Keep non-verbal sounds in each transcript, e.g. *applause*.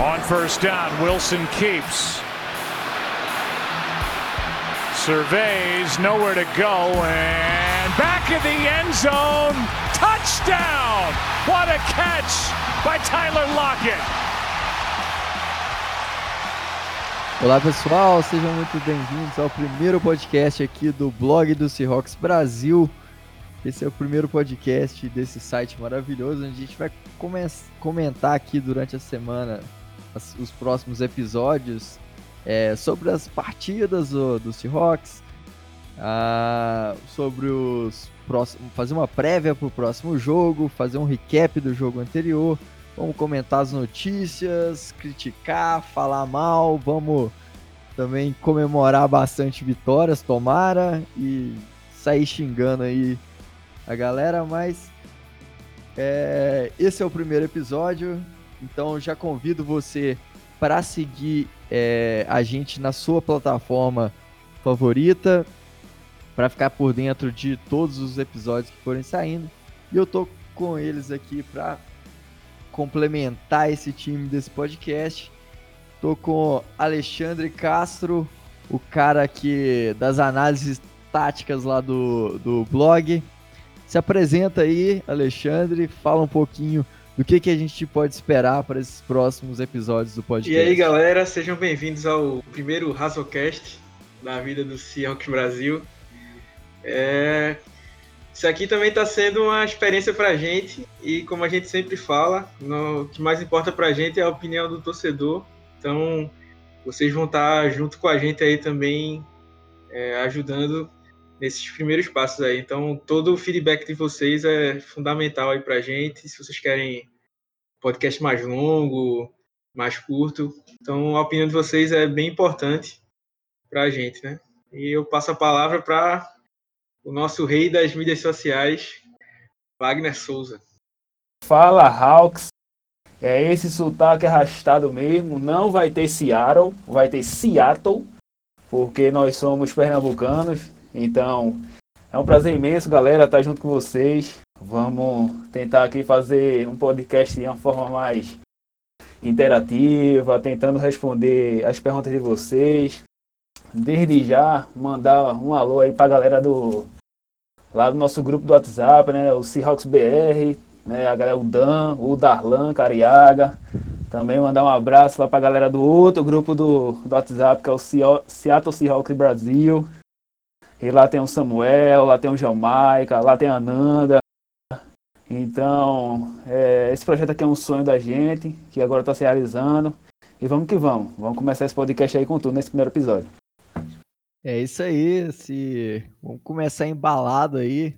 On first down, Wilson keeps. Surveys, nowhere to go, and back in the end zone. Touchdown! What a catch by Tyler Lockett. Olá pessoal, sejam muito bem-vindos ao primeiro podcast aqui do blog do Seahawks Brasil. Esse é o primeiro podcast desse site maravilhoso, onde a gente vai comentar aqui durante a semana as, os próximos episódios é, sobre as partidas do, do Seahawks, ah, sobre os próximos, fazer uma prévia para o próximo jogo, fazer um recap do jogo anterior, vamos comentar as notícias, criticar, falar mal, vamos também comemorar bastante vitórias, tomara, e sair xingando aí a galera, mas é, esse é o primeiro episódio, então já convido você para seguir é, a gente na sua plataforma favorita, para ficar por dentro de todos os episódios que forem saindo. E eu tô com eles aqui para complementar esse time desse podcast. Tô com Alexandre Castro, o cara que das análises táticas lá do, do blog. Se apresenta aí, Alexandre, fala um pouquinho do que, que a gente pode esperar para esses próximos episódios do podcast. E aí, galera, sejam bem-vindos ao primeiro Razocast da vida do Seahawks Brasil. É... Isso aqui também está sendo uma experiência para a gente e, como a gente sempre fala, no... o que mais importa para a gente é a opinião do torcedor. Então, vocês vão estar tá junto com a gente aí também, é, ajudando nesses primeiros passos aí. Então, todo o feedback de vocês é fundamental aí a gente. Se vocês querem podcast mais longo, mais curto, então a opinião de vocês é bem importante para a gente, né? E eu passo a palavra para o nosso rei das mídias sociais, Wagner Souza. Fala, Hawks. É esse sotaque arrastado mesmo. Não vai ter Seattle, vai ter Seattle, porque nós somos pernambucanos então, é um prazer imenso, galera, estar junto com vocês. Vamos tentar aqui fazer um podcast de uma forma mais interativa, tentando responder as perguntas de vocês. Desde já, mandar um alô aí para a galera do lá do nosso grupo do WhatsApp, né, o Seahawks BR, né, a galera o Dan, o Darlan Cariaga. Também mandar um abraço lá para a galera do outro grupo do, do WhatsApp, que é o Seattle Seahawks Brasil. E lá tem o Samuel, lá tem o Jamaica, lá tem a Ananda. Então, é, esse projeto aqui é um sonho da gente, que agora está se realizando. E vamos que vamos. Vamos começar esse podcast aí com tudo nesse primeiro episódio. É isso aí. Se... Vamos começar embalado aí.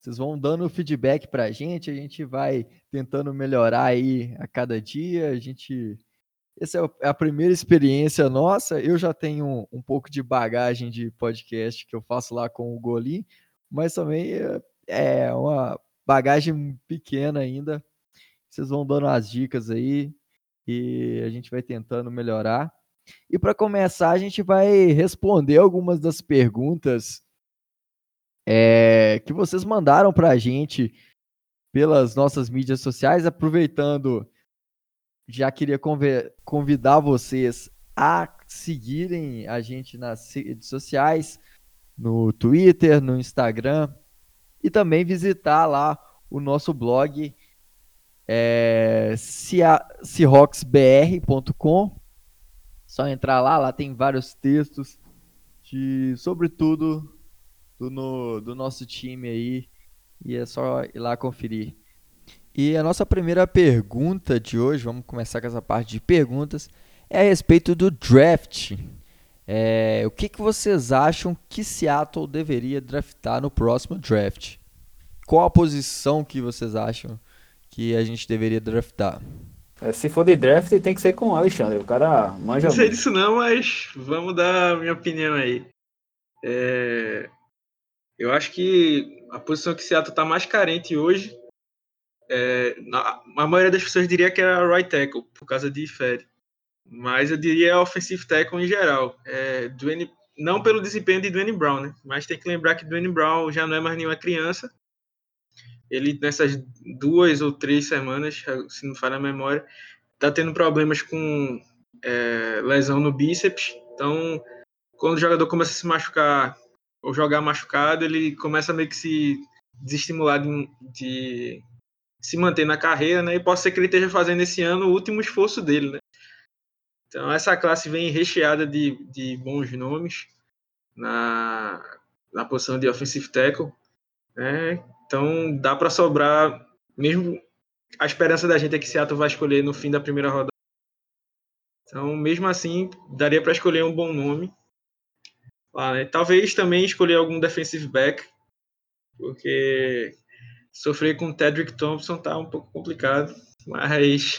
Vocês vão dando feedback pra gente, a gente vai tentando melhorar aí a cada dia. A gente essa é, é a primeira experiência nossa. Eu já tenho um, pouco de bagagem de podcast que eu faço lá com o Golim, mas também é, é uma bagagem pequena ainda. Vocês vão dando as dicas aí e a gente vai tentando melhorar. E para começar, a gente vai responder algumas das perguntas é, que vocês mandaram para a gente pelas nossas mídias sociais, aproveitando já queria convidar vocês a seguirem a gente nas redes sociais, no Twitter, no Instagram e também visitar lá o nosso blog é. Só entrar lá, lá tem vários textos de sobre tudo do, no, do nosso time aí e é só ir lá conferir. E a nossa primeira pergunta de hoje, vamos começar com essa parte de perguntas, é a respeito do draft. É, o que, que vocês acham que Seattle deveria draftar no próximo draft? Qual a posição que vocês acham que a gente deveria draftar? É, se for de draft, tem que ser com o Alexandre. O cara manja. Não sei muito. disso não, mas vamos dar a minha opinião aí. É... Eu acho que a posição que Seattle está mais carente hoje é, na, a maioria das pessoas diria que era right tackle, por causa de Fed. Mas eu diria offensive tackle em geral. É, Dwayne, não pelo desempenho de Dwayne Brown, né? Mas tem que lembrar que Dwayne Brown já não é mais nenhuma criança. Ele, nessas duas ou três semanas, se não falha a memória, tá tendo problemas com é, lesão no bíceps. Então, quando o jogador começa a se machucar ou jogar machucado, ele começa a meio que se desestimular de, de se manter na carreira, né? E pode ser que ele esteja fazendo esse ano o último esforço dele, né? Então, essa classe vem recheada de, de bons nomes na, na posição de offensive tackle, né? Então, dá para sobrar, mesmo a esperança da gente é que Seattle vai escolher no fim da primeira rodada. Então, mesmo assim, daria para escolher um bom nome. Lá, né? Talvez também escolher algum defensive back, porque sofrer com o Tedrick Thompson tá um pouco complicado, mas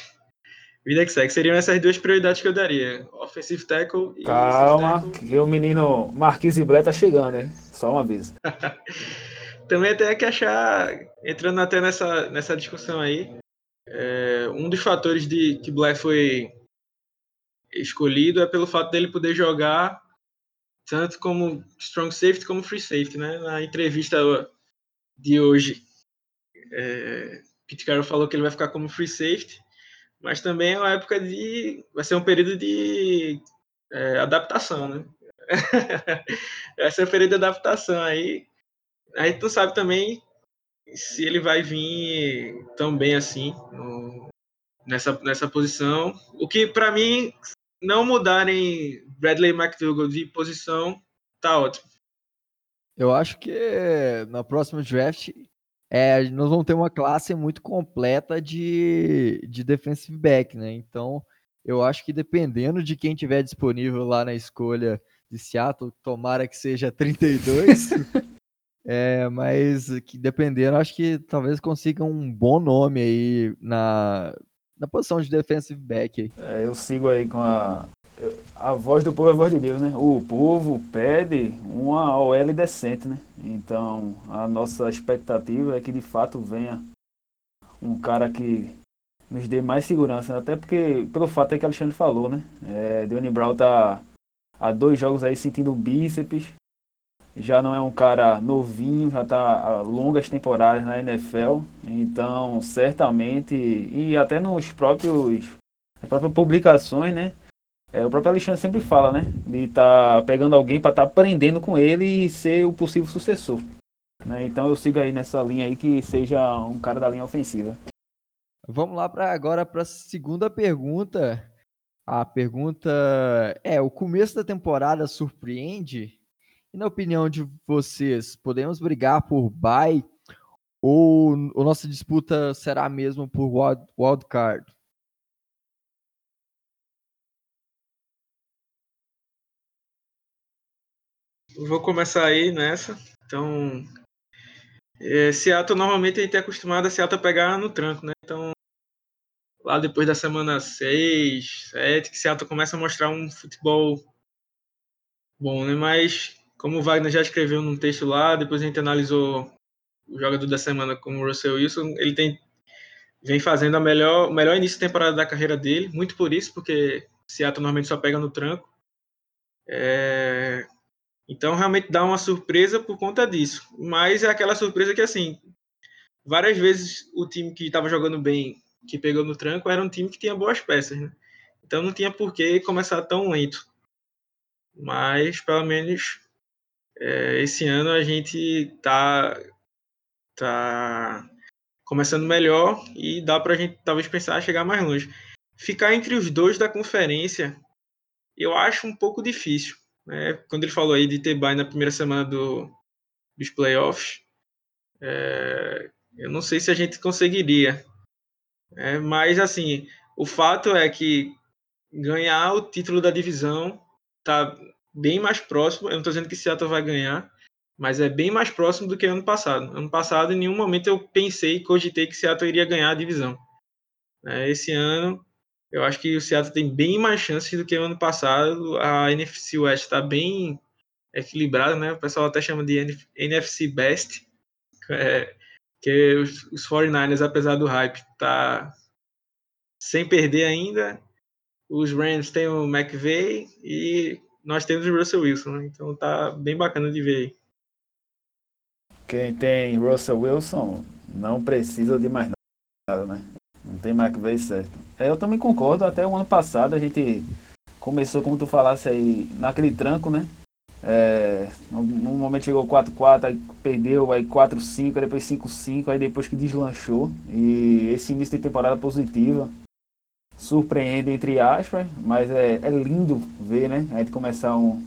vida que segue. Seriam essas duas prioridades que eu daria: offensive tackle e. Calma, tackle. que o menino Marquise Blé tá chegando, hein? Só uma vez. *laughs* também tem que achar, entrando até nessa, nessa discussão aí, é, um dos fatores de que Blair foi escolhido é pelo fato dele poder jogar tanto como strong safety como free safety, né? Na entrevista de hoje, é, Pete Carroll falou que ele vai ficar como free safety, mas também é uma época de, vai ser um período de é, adaptação, né? *laughs* vai ser um período de adaptação aí. Aí tu sabe também se ele vai vir tão bem assim no, nessa, nessa posição. O que para mim não mudarem Bradley McDougall de posição, tá ótimo. Eu acho que na próxima draft é, nós vamos ter uma classe muito completa de, de defensive back, né? Então, eu acho que dependendo de quem tiver disponível lá na escolha de Seattle, tomara que seja *laughs* 32. é, mas que dependendo, acho que talvez consiga um bom nome aí na, na posição de defensive back. É, eu sigo aí com a. A voz do povo é a voz de Deus, né? O povo pede uma OL decente, né? Então, a nossa expectativa é que de fato venha um cara que nos dê mais segurança, né? até porque, pelo fato é que Alexandre falou, né? É, Deone Brown tá há dois jogos aí sentindo bíceps, já não é um cara novinho, já há longas temporadas na NFL, então certamente, e até nos próprios, nas próprias publicações, né? É, o próprio Alexandre sempre fala, né? De estar tá pegando alguém para estar tá aprendendo com ele e ser o possível sucessor. Né? Então eu sigo aí nessa linha aí que seja um cara da linha ofensiva. Vamos lá para agora para a segunda pergunta. A pergunta é: o começo da temporada surpreende? E na opinião de vocês, podemos brigar por bye ou a nossa disputa será mesmo por wild, wild card? Vou começar aí nessa. Então, é, Seattle normalmente a gente é acostumado a Seattle pegar no tranco, né? Então, lá depois da semana 6, 7, que Seattle começa a mostrar um futebol bom, né? Mas como o Wagner já escreveu num texto lá, depois a gente analisou o jogador da semana como o Russell Wilson, ele tem vem fazendo a melhor, o melhor início de temporada da carreira dele, muito por isso, porque Seattle normalmente só pega no tranco. É... Então realmente dá uma surpresa por conta disso. Mas é aquela surpresa que assim, várias vezes o time que estava jogando bem, que pegou no tranco, era um time que tinha boas peças, né? Então não tinha por que começar tão lento. Mas pelo menos é, esse ano a gente tá, tá começando melhor e dá para a gente talvez pensar a chegar mais longe. Ficar entre os dois da conferência, eu acho um pouco difícil. Né? Quando ele falou aí de ter bye na primeira semana do, dos playoffs, é, eu não sei se a gente conseguiria. É, mas assim, o fato é que ganhar o título da divisão tá bem mais próximo. Eu não estou dizendo que Seattle vai ganhar, mas é bem mais próximo do que ano passado. Ano passado, em nenhum momento eu pensei, cogitei que Seattle iria ganhar a divisão. É, esse ano, eu acho que o Seattle tem bem mais chances do que o ano passado. A NFC West está bem equilibrada, né? O pessoal até chama de NFC Best, é, que os, os 49ers, apesar do hype, tá sem perder ainda. Os Rams têm o McVay e nós temos o Russell Wilson, né? então tá bem bacana de ver. Quem tem Russell Wilson não precisa de mais nada, né? Não tem McVay certo. É, eu também concordo. Até o ano passado a gente começou, como tu falasse aí, naquele tranco, né? É, no momento chegou 4-4, aí perdeu, aí 4-5, aí depois 5-5, aí depois que deslanchou. E esse início de temporada positiva surpreende, entre aspas, mas é, é lindo ver, né? A gente começar um,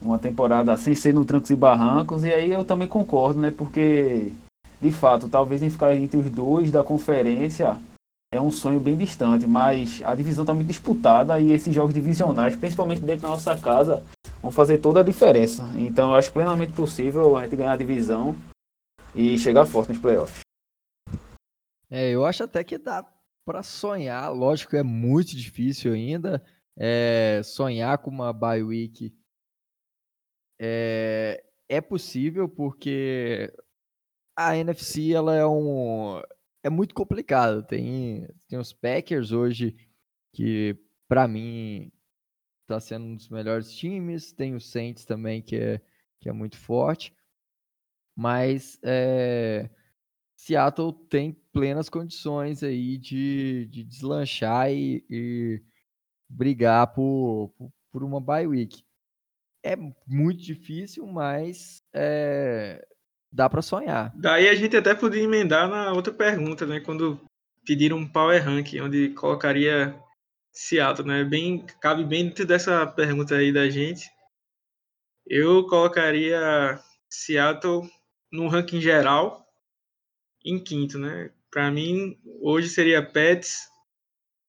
uma temporada sem ser no trancos e barrancos, e aí eu também concordo, né? Porque, de fato, talvez em ficar entre os dois da conferência é um sonho bem distante, mas a divisão está muito disputada e esses jogos divisionais, principalmente dentro da nossa casa, vão fazer toda a diferença. Então eu acho plenamente possível a gente ganhar a divisão e chegar forte nos playoffs. É, eu acho até que dá para sonhar, lógico é muito difícil ainda, é, sonhar com uma bye week é, é possível porque a NFC ela é um é muito complicado. Tem tem os Packers hoje que para mim está sendo um dos melhores times. Tem o Saints também que é que é muito forte, mas é, Seattle tem plenas condições aí de, de deslanchar e, e brigar por, por, uma bye week é muito difícil, mas é, dá para sonhar. Daí a gente até podia emendar na outra pergunta, né? Quando pediram um power rank, onde colocaria Seattle, né? Bem, cabe bem dentro dessa pergunta aí da gente. Eu colocaria Seattle no ranking geral em quinto, né? Para mim, hoje seria Pets,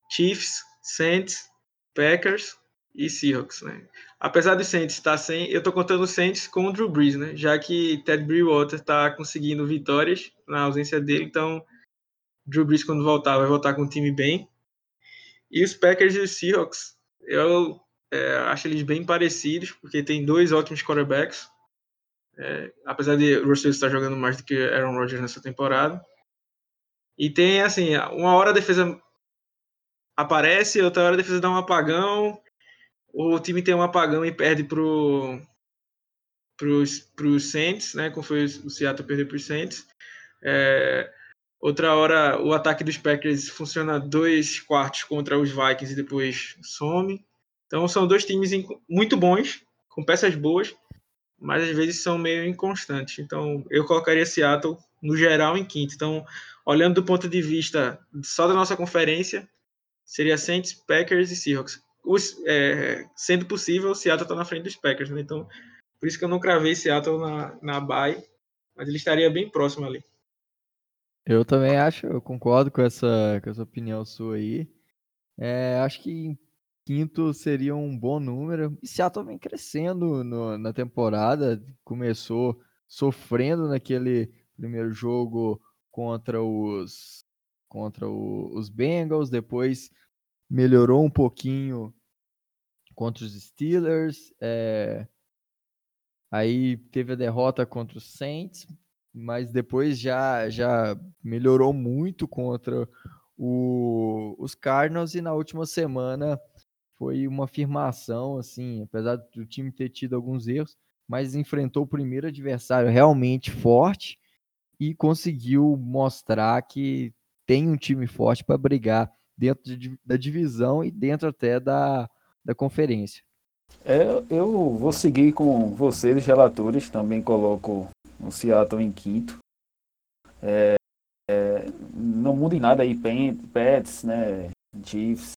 Chiefs, Saints, Packers e Seahawks, né? Apesar do Saints estar sem, eu tô contando o Saints com o Drew Brees, né? Já que Ted Bridgewater está conseguindo vitórias na ausência dele, então Drew Brees quando voltar vai voltar com o time bem. E os Packers e os Seahawks, eu é, acho eles bem parecidos, porque tem dois ótimos quarterbacks. É, apesar de Russell estar jogando mais do que Aaron Rodgers nessa temporada. E tem assim, uma hora a defesa aparece, outra hora a defesa dá um apagão, o time tem um apagão e perde pro pros, pros Saints, né? Como foi o Seattle perder para os Saints. É, outra hora o ataque dos Packers funciona dois quartos contra os Vikings e depois some. Então são dois times muito bons, com peças boas, mas às vezes são meio inconstantes. Então eu colocaria Seattle no geral em quinto. Então, olhando do ponto de vista só da nossa conferência, seria Saints, Packers e Seahawks os, é, sendo possível, o Seattle está na frente dos Packers, né? Então, por isso que eu não cravei Seattle na, na bye, mas ele estaria bem próximo ali. Eu também acho, eu concordo com essa, com essa opinião sua aí. É, acho que quinto seria um bom número. E Seattle vem crescendo no, na temporada, começou sofrendo naquele primeiro jogo contra os contra o, os Bengals, depois melhorou um pouquinho contra os Steelers. É... Aí teve a derrota contra os Saints, mas depois já, já melhorou muito contra o, os Cardinals e na última semana foi uma afirmação, assim, apesar do time ter tido alguns erros, mas enfrentou o primeiro adversário realmente forte e conseguiu mostrar que tem um time forte para brigar dentro de, da divisão e dentro até da, da conferência. É, eu vou seguir com vocês, relatores, também coloco o Seattle em quinto. É, é, não muda em nada aí, Pets, né, Chiefs,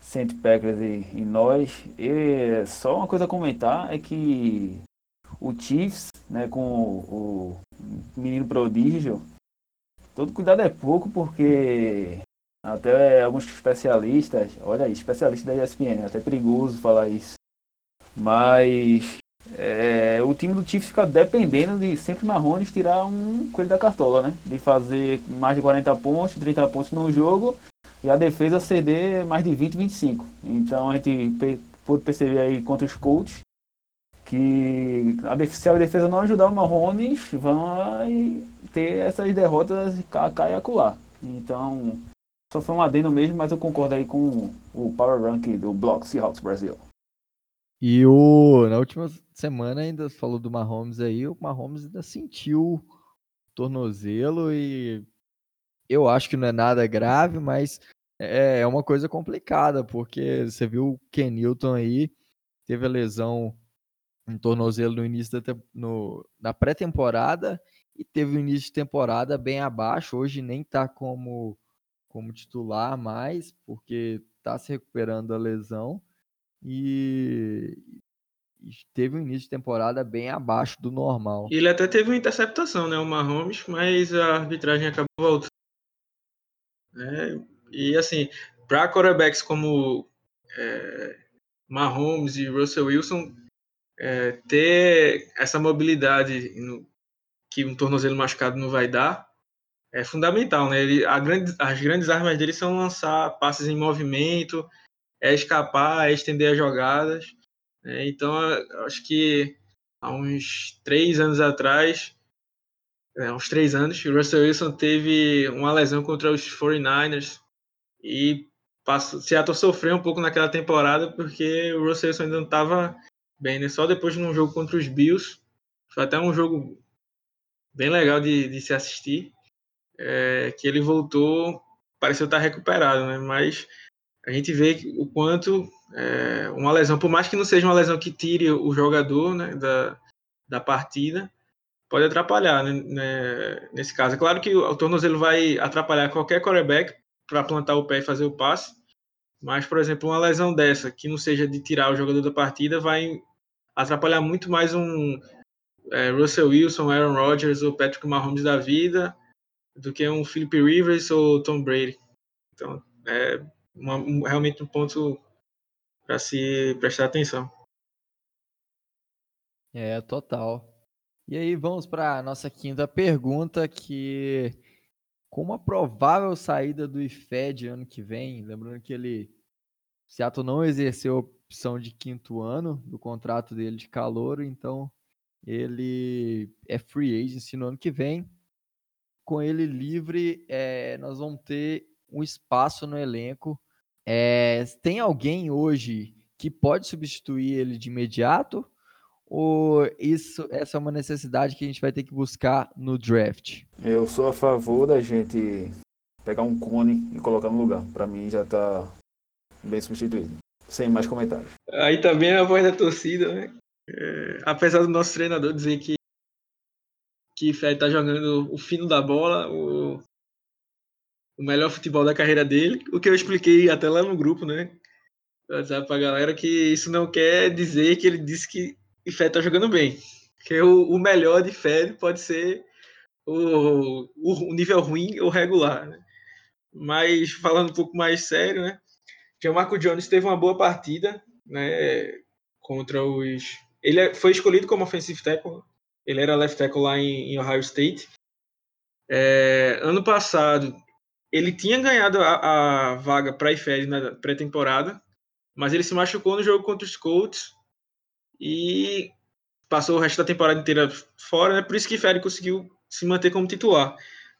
Saint Packers e, e nós. E só uma coisa a comentar é que o Chiefs, né, com o, o menino prodígio, todo cuidado é pouco porque até alguns especialistas, olha aí, especialista da ESPN, é até perigoso falar isso. Mas é, o time do Chiefs fica dependendo de sempre Marrones tirar um coelho da cartola, né? De fazer mais de 40 pontos, 30 pontos no jogo e a defesa ceder mais de 20, 25. Então a gente pôde perceber aí contra os Colts que a, se a defesa não ajudar o Marrones, vai ter essas derrotas cá e acolá. Então só foi um adendo mesmo, mas eu concordo aí com o Power Rank do Block Seahawks Brasil. E o, na última semana ainda falou do Mahomes aí, o Mahomes ainda sentiu o tornozelo e eu acho que não é nada grave, mas É, é uma coisa complicada, porque você viu o Kenilton aí, teve a lesão em tornozelo no início da, no, na pré-temporada e teve o início de temporada bem abaixo. Hoje nem tá como, como titular mais, porque tá se recuperando da lesão. E, e teve um início de temporada bem abaixo do normal. Ele até teve uma interceptação, né, o Mahomes, mas a arbitragem acabou voltando. É, e assim, para quarterbacks como é, Mahomes e Russell Wilson, é, ter essa mobilidade no, que um tornozelo machucado não vai dar é fundamental, né? Ele, grande, as grandes armas dele são lançar passes em movimento, é escapar, é estender as jogadas. Né? Então, acho que há uns três anos atrás, é, uns três anos, o Russell Wilson teve uma lesão contra os 49ers e passou, Seattle sofreu um pouco naquela temporada porque o Russell Wilson ainda não estava bem, né? Só depois de um jogo contra os Bills, foi até um jogo bem legal de, de se assistir, é, que ele voltou, pareceu estar recuperado, né? Mas a gente vê o quanto é, uma lesão, por mais que não seja uma lesão que tire o jogador né, da, da partida, pode atrapalhar né, né, nesse caso. É claro que o, tornozelo vai atrapalhar qualquer quarterback para plantar o pé e fazer o passe, mas, por exemplo, uma lesão dessa, que não seja de tirar o jogador da partida, vai atrapalhar muito mais um é, Russell Wilson, Aaron Rodgers ou Patrick Mahomes da vida do que um Philip Rivers ou Tom Brady. Então, é uma, um, realmente um ponto para se prestar atenção. É, total. E aí vamos para a nossa quinta pergunta, que com uma provável saída do IFED ano que vem, lembrando que ele Seattle não exerceu a opção de quinto ano do contrato dele de calor, então ele é free agent no ano que vem. Com ele livre, é, nós vamos ter um espaço no elenco é, tem alguém hoje que pode substituir ele de imediato? Ou isso, essa é uma necessidade que a gente vai ter que buscar no draft? Eu sou a favor da gente pegar um cone e colocar no lugar. Para mim já está bem substituído. Sem mais comentários. Aí também a voz da torcida, né? É, apesar do nosso treinador dizer que que Fred tá jogando o fino da bola, o, o melhor futebol da carreira dele, o que eu expliquei até lá no grupo, né? WhatsApp pra galera que isso não quer dizer que ele disse que Fed tá jogando bem. Que o, o melhor de Fed pode ser o, o, nível ruim ou regular, né? Mas falando um pouco mais sério, né? Marco Jones teve uma boa partida, né? Contra os. Ele é, foi escolhido como offensive tackle. Ele era left tackle lá em, em Ohio State. É, ano passado, ele tinha ganhado a, a vaga para IFED na pré-temporada, mas ele se machucou no jogo contra os Colts e passou o resto da temporada inteira fora, né? Por isso que IFED conseguiu se manter como titular.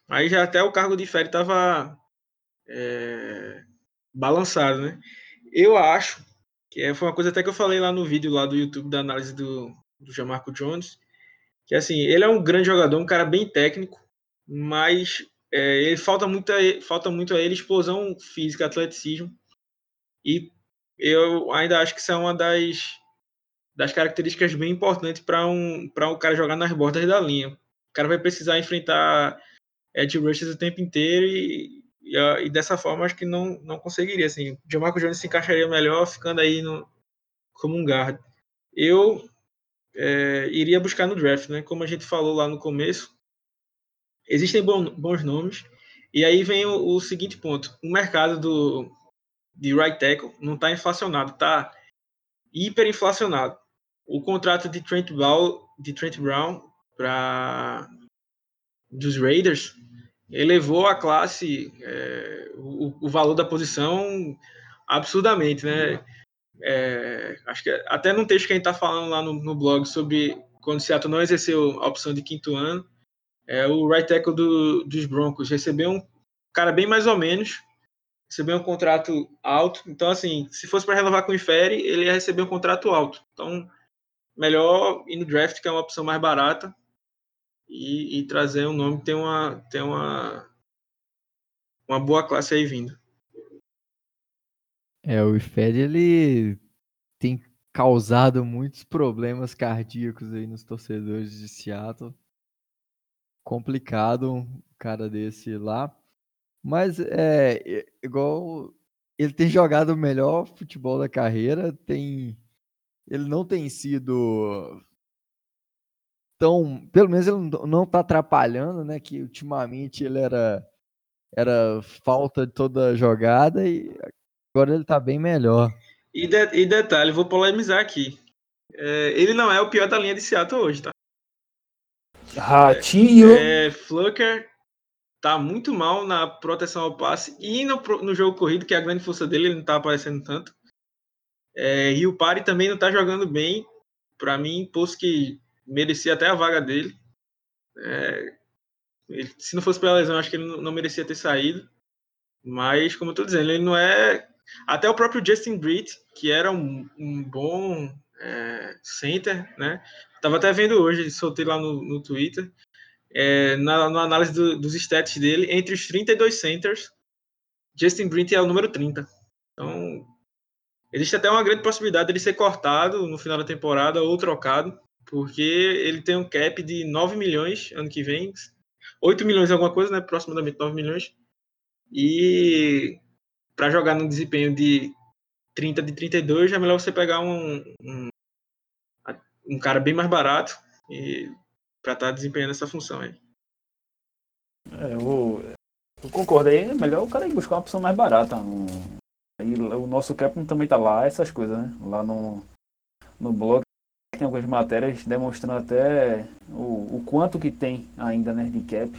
Mas já até o cargo de IFED estava é, balançado, né? Eu acho que é, foi uma coisa até que eu falei lá no vídeo lá do YouTube da análise do, do Jamarco Jones, que assim, ele é um grande jogador, um cara bem técnico, mas é, ele falta muito, a, falta muito a ele explosão física, atleticismo. E eu ainda acho que isso é uma das, das características bem importantes para um, para um cara jogar nas bordas da linha. O cara vai precisar enfrentar edge rushes o tempo inteiro e, e, e, dessa forma acho que não, não conseguiria. Assim, o Jamarco Jones se encaixaria melhor ficando aí no, como um guard. Eu é, iria buscar no draft, né? Como a gente falou lá no começo, existem bons nomes. E aí vem o, o seguinte ponto: o mercado do, de right tackle não está inflacionado, está hiperinflacionado. O contrato de Trent Brown, de Trent Brown para dos Raiders elevou a classe, é, o, o, valor da posição absurdamente, né? É, acho que até num texto que a gente está falando lá no, no blog sobre quando o Seattle não exerceu a opção de quinto ano, é, o right tackle do, dos Broncos recebeu um cara bem mais ou menos, recebeu um contrato alto. Então, assim, se fosse para renovar com o Inferi, ele ia receber um contrato alto. Então, melhor ir no draft, que é uma opção mais barata, e, e trazer um nome que tem uma, tem uma, uma boa classe aí vindo. É, o IFED ele tem causado muitos problemas cardíacos aí nos torcedores de Seattle. Complicado um cara desse lá. Mas é igual ele tem jogado o melhor futebol da carreira, tem ele não tem sido tão, pelo menos ele não está atrapalhando, né, que ultimamente ele era era falta de toda jogada e agora ele está bem melhor. E, de, e detalhe, vou polemizar aqui. É, ele não é o pior da linha de Seattle hoje, tá? Ratinho! É, é, Flucker tá muito mal na proteção ao passe e no, no jogo corrido, que é a grande força dele, ele não tá aparecendo tanto. É, e o Pari também não tá jogando bem. Para mim, posto que merecia até a vaga dele. É, ele, se não fosse pela lesão, acho que ele não, não merecia ter saído. Mas, como eu tô dizendo, ele não é. Até o próprio Justin Britt, que era um, um bom é, center, né? Tava até vendo hoje, soltei lá no, no Twitter é, na, na, análise do, dos stats dele, entre os 32 centers, Justin Brint é o número 30. Então, existe até uma grande possibilidade dele ser cortado no final da temporada ou trocado, porque ele tem um cap de 9 milhões ano que vem, 8 milhões alguma coisa, né? Aproximadamente 9 milhões. E para jogar num desempenho de 30 de 32, é melhor você pegar um, um, um cara bem mais barato e para estar tá desempenhando essa função aí. É, eu, eu concordo aí, é melhor o cara ir buscar uma opção mais barata. No, aí, o nosso Capcom também tá lá, essas coisas, né? Lá no, no blog tem algumas matérias demonstrando até o, o quanto que tem ainda, né, de cap.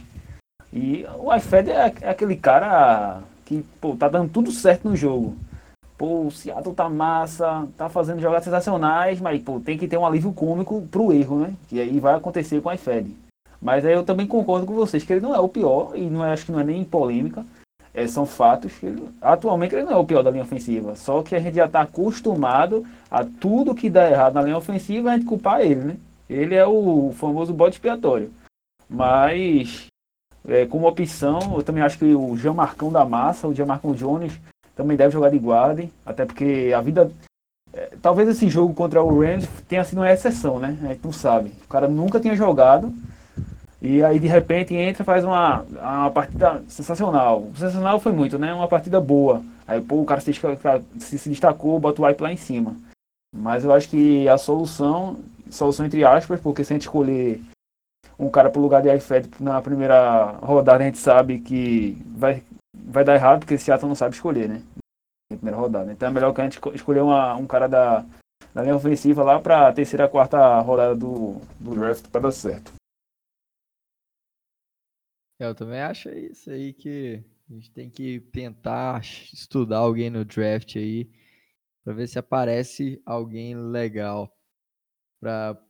E o iFed é, é aquele cara que, pô, tá dando tudo certo no jogo pô, o Seattle tá massa, tá fazendo jogadas sensacionais, mas pô, tem que ter um alívio cômico pro erro, né? Que aí vai acontecer com a IFED. Mas aí eu também concordo com vocês que ele não é o pior, e não é, acho que não é nem polêmica. É, são fatos que ele, atualmente ele não é o pior da linha ofensiva. Só que a gente já está acostumado a tudo que dá errado na linha ofensiva a gente culpar ele, né? Ele é o famoso bode expiatório. Mas, é, como opção, eu também acho que o Jean Marcão da Massa, o Jean Marcão Jones, também deve jogar de guarda, até porque a vida. É, talvez esse jogo contra o Rams tenha sido uma exceção, né? A gente não sabe. O cara nunca tinha jogado. E aí de repente entra e faz uma, uma partida sensacional. Sensacional foi muito, né? Uma partida boa. Aí pô, o cara se, se, se destacou, bota o wipe lá em cima. Mas eu acho que a solução, solução entre aspas, porque se a gente escolher um cara pro lugar de iFed na primeira rodada, a gente sabe que vai, vai dar errado porque esse Seattle não sabe escolher, né? Na primeira rodada. Então é melhor que a gente escolher uma, um cara da, da linha ofensiva lá para a terceira, quarta rodada do, do draft para dar certo. É, eu também acho isso aí que a gente tem que tentar estudar alguém no draft aí para ver se aparece alguém legal para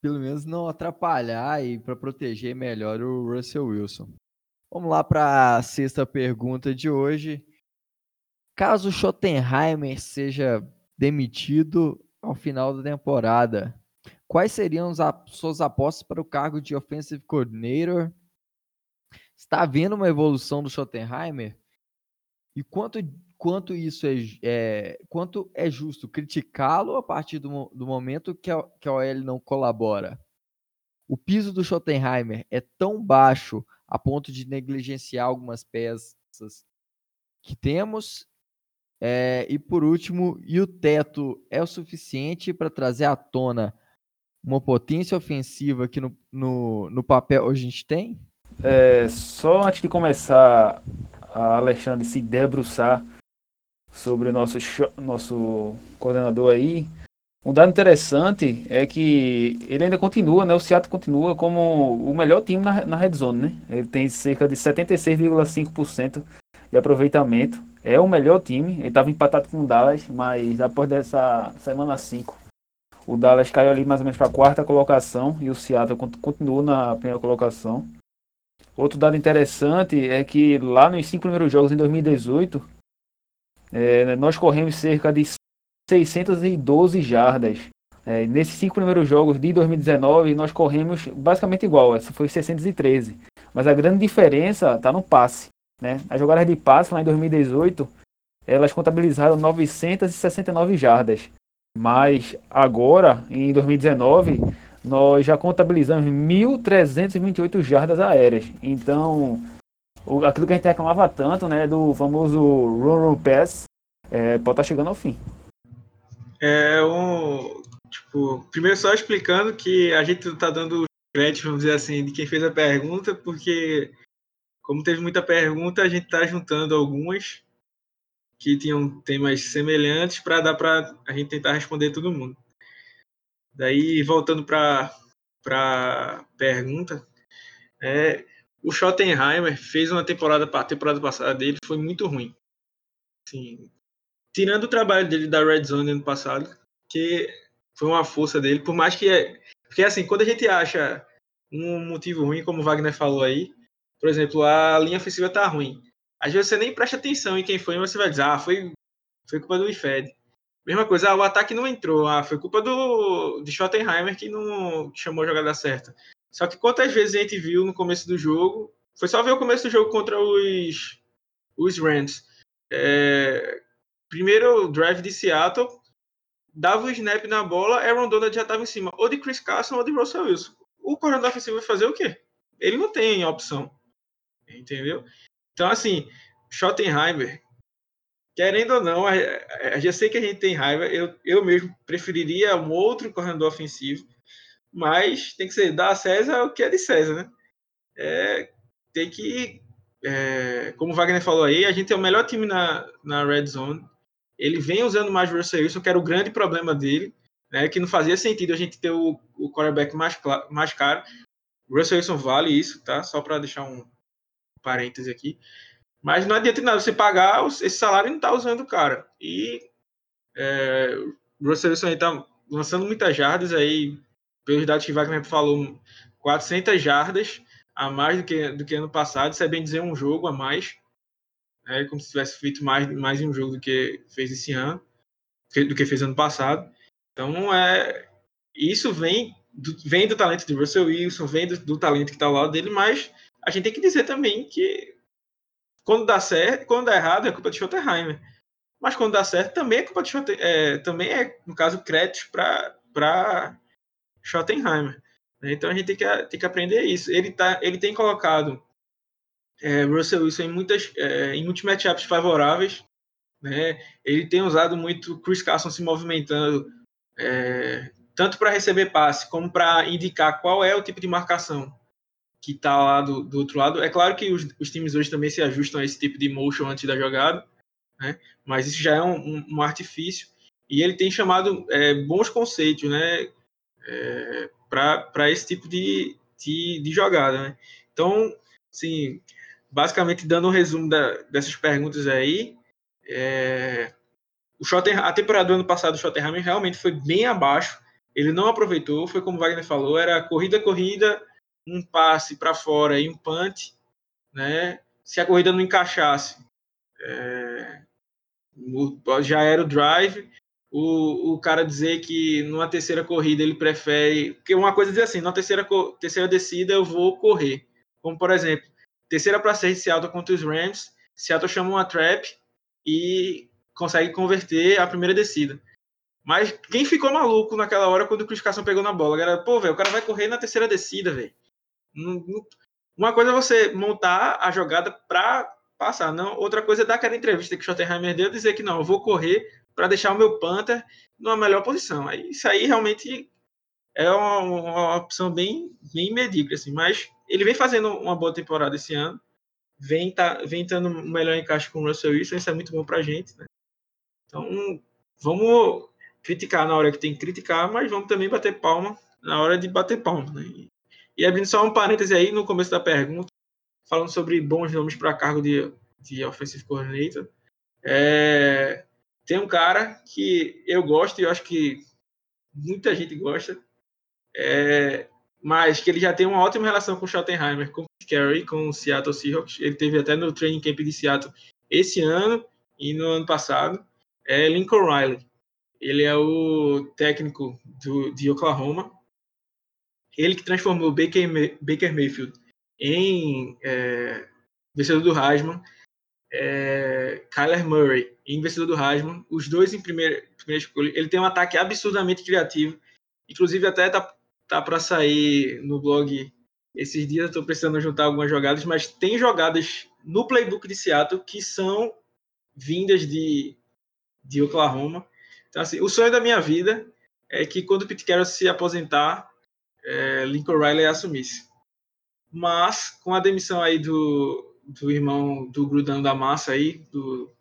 pelo menos não atrapalhar e para proteger melhor o Russell Wilson. Vamos lá para a sexta pergunta de hoje. Caso Schottenheimer seja demitido ao final da temporada, quais seriam as suas apostas para o cargo de Offensive Coordinator? Está havendo uma evolução do Schottenheimer? E quanto, quanto isso é, é quanto é justo criticá-lo a partir do, do momento que a, que a OL não colabora? O piso do Schottenheimer é tão baixo a ponto de negligenciar algumas peças que temos. É, e por último, e o teto é o suficiente para trazer à tona uma potência ofensiva que no, no, no papel a gente tem? É, só antes de começar, a Alexandre se debruçar sobre o nosso, nosso coordenador aí, um dado interessante é que ele ainda continua, né? O Seattle continua como o melhor time na, na red zone, né? Ele tem cerca de 76,5% de aproveitamento. É o melhor time. Ele estava empatado com o Dallas, mas após dessa semana 5, o Dallas caiu ali mais ou menos para a quarta colocação e o Seattle continua na primeira colocação. Outro dado interessante é que lá nos cinco primeiros jogos em 2018, é, nós corremos cerca de 612 jardas. É, nesses cinco primeiros jogos de 2019, nós corremos basicamente igual, essa foi 613. Mas a grande diferença está no passe. Né? As jogadas de passe lá em 2018 elas contabilizaram 969 jardas. Mas agora, em 2019, nós já contabilizamos 1.328 jardas aéreas. Então, o, aquilo que a gente reclamava tanto, né, do famoso run pass, é, pode estar tá chegando ao fim. É um, tipo, primeiro só explicando que a gente está dando crédito, vamos dizer assim, de quem fez a pergunta, porque como teve muita pergunta, a gente está juntando algumas que tinham temas semelhantes para dar para a gente tentar responder todo mundo. Daí, voltando para a pergunta, é, o Schottenheimer fez uma temporada, a temporada passada dele foi muito ruim. Assim, tirando o trabalho dele da Red Zone ano passado, que foi uma força dele, por mais que é. Porque assim, quando a gente acha um motivo ruim, como o Wagner falou aí, por exemplo, a linha ofensiva tá ruim. Às vezes você nem presta atenção em quem foi, mas você vai dizer, ah, foi, foi culpa do IFED. Mesma coisa, ah, o ataque não entrou, ah, foi culpa do de Schottenheimer que não chamou a jogada certa. Só que quantas vezes a gente viu no começo do jogo, foi só ver o começo do jogo contra os, os Rams. É, primeiro drive de Seattle, dava o snap na bola, Aaron Donald já estava em cima, ou de Chris Carson ou de Russell Wilson. O coordenador ofensivo vai fazer o quê? Ele não tem opção. Entendeu? Então, assim, Schottenheimer, querendo ou não, já sei que a gente tem raiva, eu, eu mesmo preferiria um outro corredor ofensivo, mas tem que ser dar a César o que é de César, né? É, tem que, é, como o Wagner falou aí, a gente é o melhor time na, na Red Zone, ele vem usando mais o Russell Wilson, que era o grande problema dele, né, que não fazia sentido a gente ter o, o quarterback mais, mais caro. O Russell Wilson vale isso, tá? Só para deixar um, parêntese aqui. Mas não adianta nada você pagar esse salário e não está usando o cara. E é, o Russell Wilson está lançando muitas jardas aí, pelos dados que Wagner falou, 400 jardas a mais do que, do que ano passado. Isso é bem dizer um jogo a mais. É como se tivesse feito mais, mais um jogo do que fez esse ano, do que fez ano passado. Então, é, isso vem do, vem do talento de Russell Wilson, vem do, do talento que está ao lado dele, mas a gente tem que dizer também que quando dá certo, quando dá errado é culpa de Schottenheimer. Mas quando dá certo também é culpa de Schottenheimer. É, também é, no caso, crédito para Schottenheimer. Então a gente tem que, tem que aprender isso. Ele, tá, ele tem colocado é, Russell Wilson em, muitas, é, em muitos matchups favoráveis. Né? Ele tem usado muito Chris Carson se movimentando, é, tanto para receber passe como para indicar qual é o tipo de marcação que está lá do, do, outro lado. É claro que os, os, times hoje também se ajustam a esse tipo de motion antes da jogada, né? mas isso já é um, um, um artifício. E ele tem chamado é, bons conceitos né? É, para esse tipo de, de, de jogada. Né? Então, assim, basicamente dando um resumo da, dessas perguntas aí, é, o a temporada do ano passado do Schottenheimer realmente foi bem abaixo. Ele não aproveitou, foi como o Wagner falou, era corrida, corrida, um passe para fora e um punt, né? Se a corrida não encaixasse, é, já era o drive. O, o cara dizer que numa terceira corrida ele prefere. Porque uma coisa é dizer assim: na terceira, terceira descida eu vou correr. Como por exemplo, terceira para seis de Seattle contra os Rams. Seattle chama uma trap e consegue converter a primeira descida. Mas quem ficou maluco naquela hora quando o Chris Carson pegou na bola? Era, pô, velho, o cara vai correr na terceira descida, velho. Uma coisa é você montar a jogada para passar, não. Outra coisa é dar aquela entrevista que o Schottenheimer deu dizer que não, eu vou correr para deixar o meu Panther numa melhor posição. Aí, isso aí realmente é uma, uma, opção bem, bem medíocre, assim. Mas ele vem fazendo uma boa temporada esse ano, vem tá, vem tendo um melhor encaixe com o Russell Wilson, isso é muito bom para a gente, né? Então, vamos criticar na hora que tem que criticar, mas vamos também bater palma na hora de bater palma, né? E abrindo só um parêntese aí no começo da pergunta, falando sobre bons nomes para cargo de, de Offensive Coordinator. É, tem um cara que eu gosto e eu acho que muita gente gosta, é, mas que ele já tem uma ótima relação com o Schottenheimer, com o Carey, com o Seattle Seahawks. Ele teve até no training camp de Seattle esse ano e no ano passado. É Lincoln Riley. Ele é o técnico do, de Oklahoma ele que transformou Baker, Baker Mayfield em é, vencedor do Heisman. é, Kyler Murray, investidor do Heisman, os dois em primeira, primeira escolha. Ele tem um ataque absurdamente criativo, inclusive até tá, tá para sair no blog esses dias. Estou precisando juntar algumas jogadas, mas tem jogadas no playbook de Seattle que são vindas de, de Oklahoma. Então, assim, o sonho da minha vida é que quando o Pete Carroll se aposentar, é, Lincoln Riley assumisse. Mas, com a demissão aí do, do irmão do Grudão da Massa aí, do,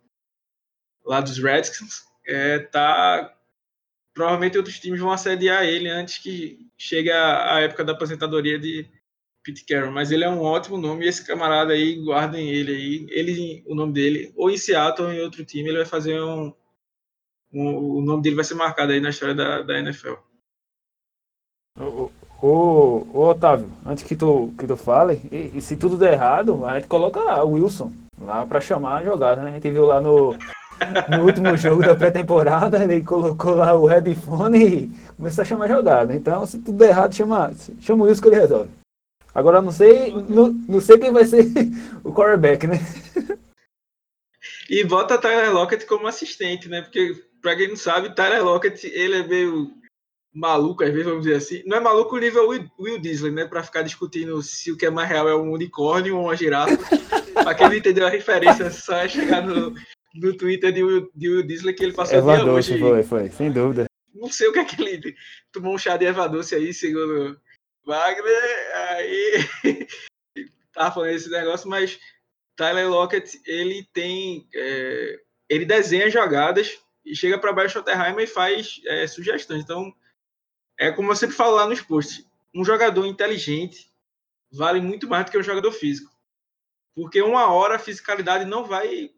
lá dos Redskins, é, tá provavelmente outros times vão assediar ele antes que chegue a, a, época da aposentadoria de Pete Carroll, mas ele é um ótimo nome e esse camarada aí, guardem ele aí, ele, o nome dele, ou em Seattle ou em outro time, ele vai fazer um, um o nome dele vai ser marcado aí na história da, da NFL. Ô, Otávio, antes que tu, que tu fale, e, e, se tudo der errado, a gente coloca o Wilson lá para chamar a jogada, né? A gente viu lá no, no último jogo da pré-temporada, ele colocou lá o headphone e começou a chamar jogada. Então, se tudo der errado, chama, chama o Wilson que ele resolve. Agora, não sei, não, não sei quem vai ser *laughs* o quarterback, né? *laughs* E bota Tyler Lockett como assistente, né? Porque, pra quem não sabe, Tyler Lockett, ele é meio maluco, às vezes, vamos dizer assim. Não é maluco o nível Will, Will Disney, né? Para ficar discutindo se o que é mais real é um unicórnio ou uma girafa. *laughs* para quem não entendeu a referência, só é chegar no, no Twitter de Will, de Will Disney que ele passou Eva dia hoje. Foi, foi, sem dúvida. Não sei o que é que ele tomou um chá de Eva Doce aí, segundo Wagner. Aí *laughs* tava falando esse negócio, mas Tyler Lockett, ele tem. É, ele desenha jogadas e chega para baixo do Schottenheimer e faz é, sugestões. Então, é como eu sempre falo lá nos posts, um jogador inteligente vale muito mais do que um jogador físico. Porque uma hora a fisicalidade não vai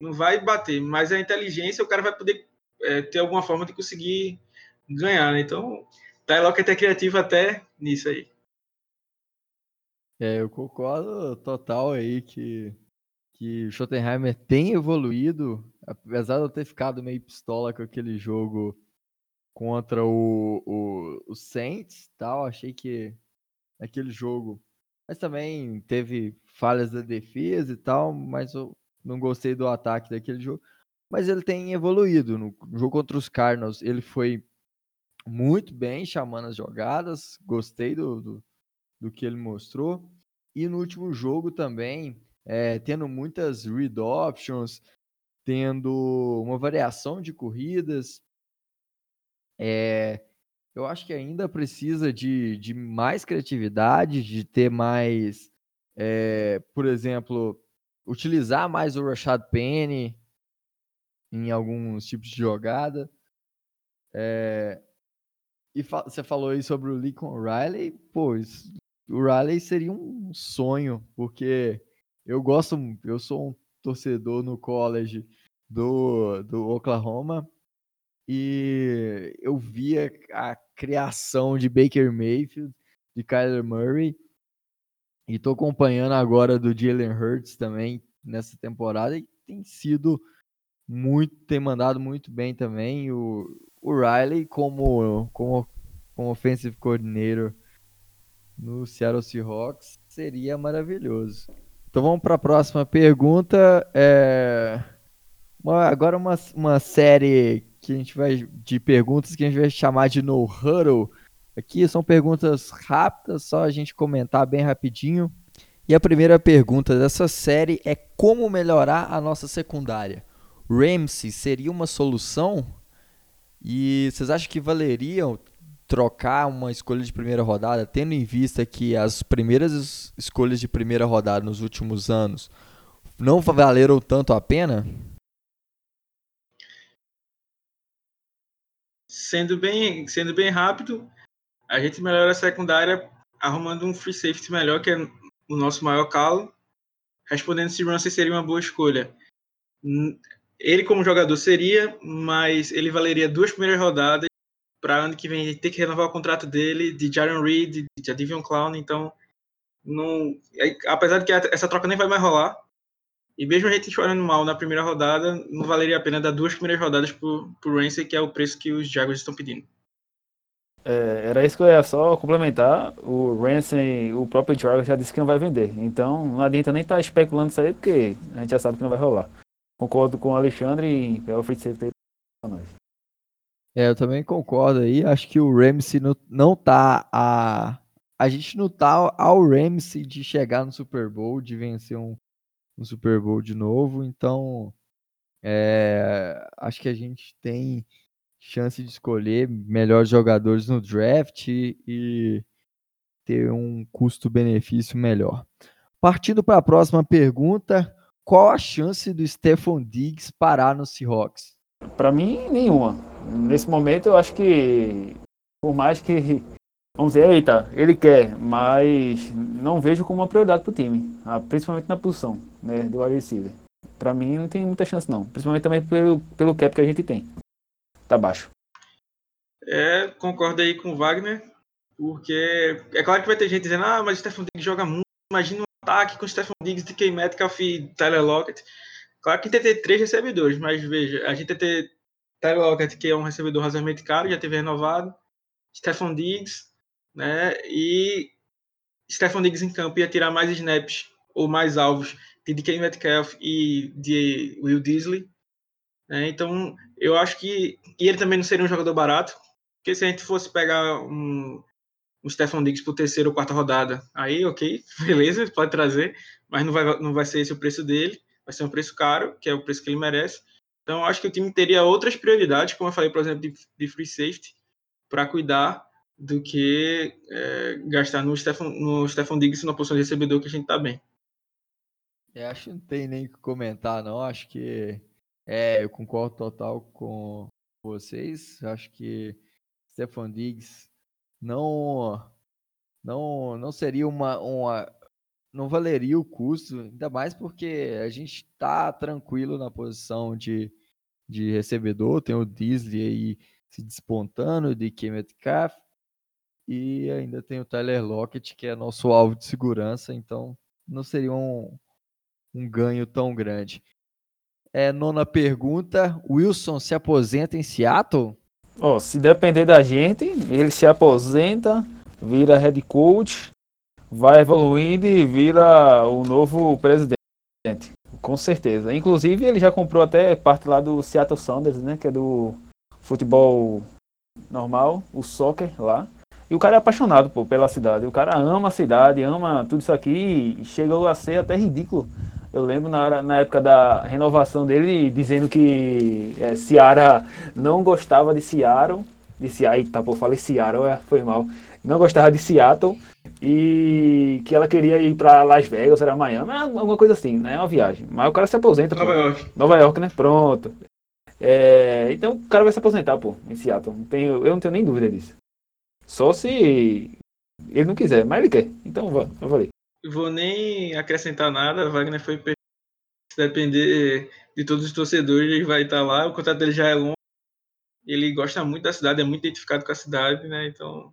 não vai bater, mas a inteligência o cara vai poder é, ter alguma forma de conseguir ganhar, né? Então, Tyler que é criativo até nisso aí. É, eu concordo total aí que, que Schottenheimer tem evoluído, apesar de eu ter ficado meio pistola com aquele jogo contra o, o, o Saints tal. Achei que aquele jogo. Mas também teve falhas da defesa e tal, mas eu não gostei do ataque daquele jogo. Mas ele tem evoluído. No jogo contra os Cardinals, ele foi muito bem chamando as jogadas. Gostei do, do, do que ele mostrou. E no último jogo também, é, tendo muitas read options, tendo uma variação de corridas, é, eu acho que ainda precisa de, de mais criatividade, de ter mais, é, por exemplo, utilizar mais o Rashad Penny em alguns tipos de jogada. É, e fa você falou aí sobre o Lincoln Riley, pô, isso, o Riley seria um sonho, porque eu gosto, eu sou um torcedor no college do, do Oklahoma e eu via a criação de Baker Mayfield, de Kyler Murray, e tô acompanhando agora do Jalen Hurts também nessa temporada, e tem sido muito, tem mandado muito bem também. O, o Riley como, como, como offensive coordinator no Seattle Seahawks seria maravilhoso. Então vamos para a próxima pergunta. É... Agora uma, uma série que a gente vai de perguntas que a gente vai chamar de no huddle. Aqui são perguntas rápidas, só a gente comentar bem rapidinho. E a primeira pergunta dessa série é como melhorar a nossa secundária. Ramsey seria uma solução? E vocês acham que valeria trocar uma escolha de primeira rodada, tendo em vista que as primeiras escolhas de primeira rodada nos últimos anos não valeram tanto a pena? sendo bem, sendo bem rápido, a gente melhora a secundária arrumando um free safety melhor, que é o nosso maior calo. Respondendo se Ramsey seria uma boa escolha. Ele, como jogador, seria, mas ele valeria duas primeiras rodadas para ano que vem ter que renovar o contrato dele, de Jaron Reed, de Adivion Clown. Então, não, apesar de que essa troca nem vai mais rolar, e mesmo a gente chorando mal na primeira rodada, não valeria a pena dar duas primeiras rodadas por, por Ramsey, que é o preço que os Jaguars estão pedindo. É, era isso que eu ia só complementar. O Ransom, o próprio Dragon já disse que não vai vender. Então não adianta nem estar tá especulando isso aí, porque a gente já sabe que não vai rolar. Concordo com o Alexandre e é o free safety pra nós. É, eu também concordo aí. Acho que o Ramsey não, não tá a. A gente não tá ao Ramsey de chegar no Super Bowl, de vencer um, um Super Bowl de novo. Então, é, acho que a gente tem chance de escolher melhores jogadores no draft e ter um custo-benefício melhor. Partindo para a próxima pergunta, qual a chance do Stephon Diggs parar no Seahawks? Para mim, nenhuma. Nesse momento, eu acho que, por mais que, vamos dizer, eita, ele quer, mas não vejo como uma prioridade para o time, ah, principalmente na posição né, do wide receiver. Para mim, não tem muita chance, não. Principalmente também pelo, pelo cap que a gente tem tá baixo. É, concordo aí com o Wagner, porque é claro que vai ter gente dizendo, ah, mas o Stephen Diggs joga muito, imagina um ataque com o Stephen Diggs, DK Metcalf e Tyler Lockett. Claro que tem que ter três recebedores, mas veja, a gente tem que ter Tyler Lockett, que é um recebedor razoavelmente caro, já teve renovado, Stephen Diggs, né, e Stephen Diggs em campo ia tirar mais snaps ou mais alvos de DK Metcalf e de Will Disley, né? Então, eu acho que. E ele também não seria um jogador barato, porque se a gente fosse pegar um, um Stefan Diggs por terceira ou quarta rodada, aí, ok, *laughs* beleza, pode trazer, mas não vai, não vai ser esse o preço dele, vai ser um preço caro, que é o preço que ele merece. Então, acho que o time teria outras prioridades, como eu falei, por exemplo, de, de free safety, para cuidar do que é, gastar no Stefan, no Stefan Diggs na posição de recebedor que a gente está bem. Eu acho que não tem nem o que comentar, não. Acho que é, eu concordo total com vocês. Acho que Stefan Diggs não não não seria uma, uma não valeria o custo, ainda mais porque a gente está tranquilo na posição de, de recebedor, tem o Disley aí se despontando, de DK Metcalf, e ainda tem o Tyler Lockett, que é nosso alvo de segurança, então não seria um, um ganho tão grande. É, nona pergunta: Wilson se aposenta em Seattle? Oh, se depender da gente, ele se aposenta, vira head coach, vai evoluindo e vira o novo presidente. Com certeza. Inclusive, ele já comprou até parte lá do Seattle Sounders, né? Que é do futebol normal, o soccer lá. E o cara é apaixonado pô, pela cidade. O cara ama a cidade, ama tudo isso aqui e chegou a ser até ridículo eu lembro na, na época da renovação dele dizendo que é, Ciara não gostava de Seattle. De Seattle, eita, pô, falei Seattle, é, foi mal. Não gostava de Seattle e que ela queria ir para Las Vegas, era Miami, alguma coisa assim, né? Uma viagem. Mas o cara se aposenta. Nova pô. York. Nova York, né? Pronto. É, então o cara vai se aposentar, pô, em Seattle. Não tenho, eu não tenho nem dúvida disso. Só se ele não quiser, mas ele quer. Então, eu falei vou nem acrescentar nada. Wagner foi se depender de todos os torcedores, ele vai estar lá. O contrato dele já é longo. Ele gosta muito da cidade, é muito identificado com a cidade, né? Então,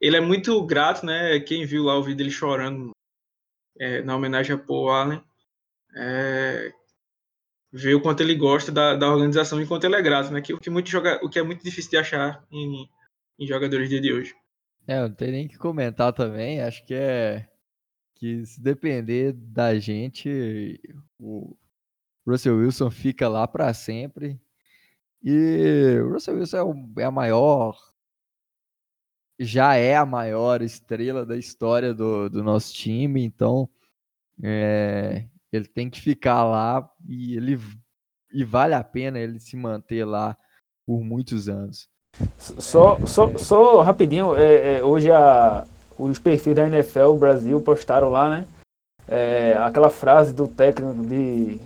ele é muito grato, né? Quem viu lá o vídeo dele chorando é, na homenagem a Paul Allen, é, vê o quanto ele gosta da, da organização e quanto ele é grato, né? Que, o, que muito joga, o que é muito difícil de achar em, em jogadores de hoje. É, não tem nem que comentar também. Acho que é que se depender da gente, o Russell Wilson fica lá para sempre. E o Russell Wilson é, o, é, a maior, já é a maior estrela da história do, do nosso time, então é, ele tem que ficar lá e ele e vale a pena ele se manter lá por muitos anos. Só, só, só rapidinho, é, é, hoje a, os perfis da NFL Brasil postaram lá, né? É, aquela frase do técnico de,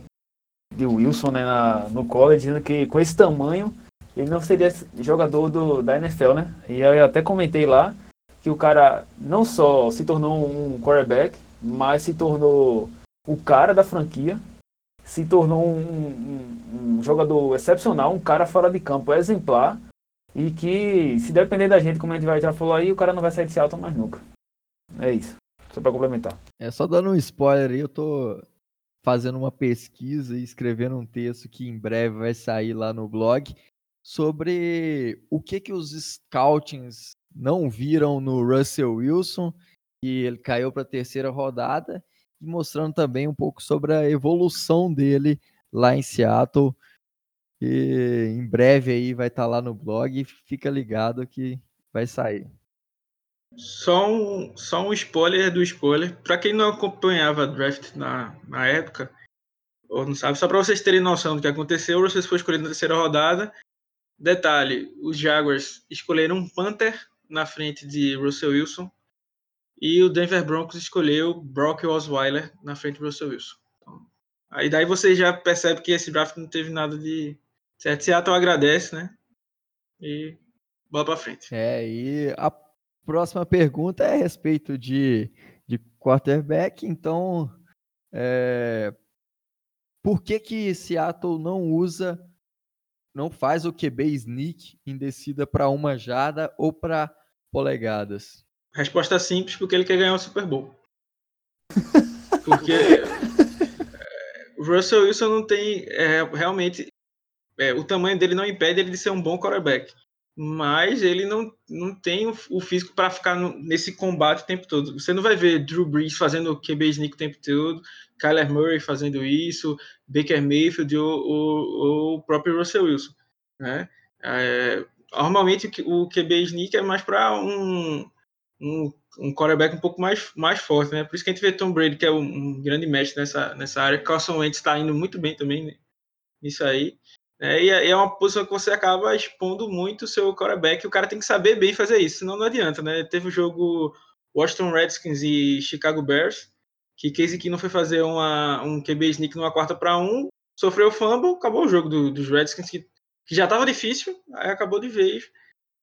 de Wilson né, na, no college, dizendo que com esse tamanho ele não seria jogador do, da NFL, né? E eu até comentei lá que o cara não só se tornou um quarterback, mas se tornou o cara da franquia, se tornou um, um, um jogador excepcional, um cara fora de campo exemplar e que, se depender da gente, como a gente já falou aí, o cara não vai sair de Seattle mais nunca. É isso. Só para complementar. É só dando um spoiler aí, eu tô fazendo uma pesquisa e escrevendo um texto que em breve vai sair lá no blog sobre o que que os scoutings não viram no Russell Wilson, que ele caiu para a terceira rodada, e mostrando também um pouco sobre a evolução dele lá em Seattle. E em breve aí vai estar tá lá no blog, fica ligado que vai sair. Só um, só um spoiler do spoiler. Para quem não acompanhava draft na, na época, ou não sabe, só para vocês terem noção do que aconteceu, vocês foi escolhido na terceira rodada. Detalhe: os Jaguars escolheram um Panther na frente de Russell Wilson e o Denver Broncos escolheu Brock Osweiler na frente de Russell Wilson. Então, aí daí você já percebe que esse draft não teve nada de certo. Seattle agradece, né? E bola para frente. É, e a próxima pergunta é a respeito de, de quarterback. Então, é, por que que Seattle não usa, não faz o QB sneak em descida para uma jada ou para polegadas? Resposta simples, porque ele quer ganhar o Super Bowl. *laughs* Porque é, o Russell Wilson não tem é, realmente é, o tamanho dele não impede ele de ser um bom quarterback mas ele não, não tem o, o físico para ficar no, nesse combate o tempo todo. Você não vai ver Drew Brees fazendo QB sneak o tempo todo, Kyler Murray fazendo isso, Baker Mayfield ou, ou, ou o próprio Russell Wilson. Né? É, normalmente o QB sneak é mais para um, um, um quarterback um pouco mais, mais forte, né? Por isso que a gente vê Tom Brady, que é um, um grande mestre nessa, nessa área. Carson Wentz está indo muito bem também né? nisso aí. É, e é uma posição que você acaba expondo muito o seu quarterback, o cara tem que saber bem fazer isso, senão não adianta, né? Teve o jogo Washington Redskins e Chicago Bears, que Casey Keenum foi fazer uma, um QB sneak numa quarta para um, sofreu fumble, acabou o jogo do, dos Redskins, que, que já estava difícil, aí acabou de vez.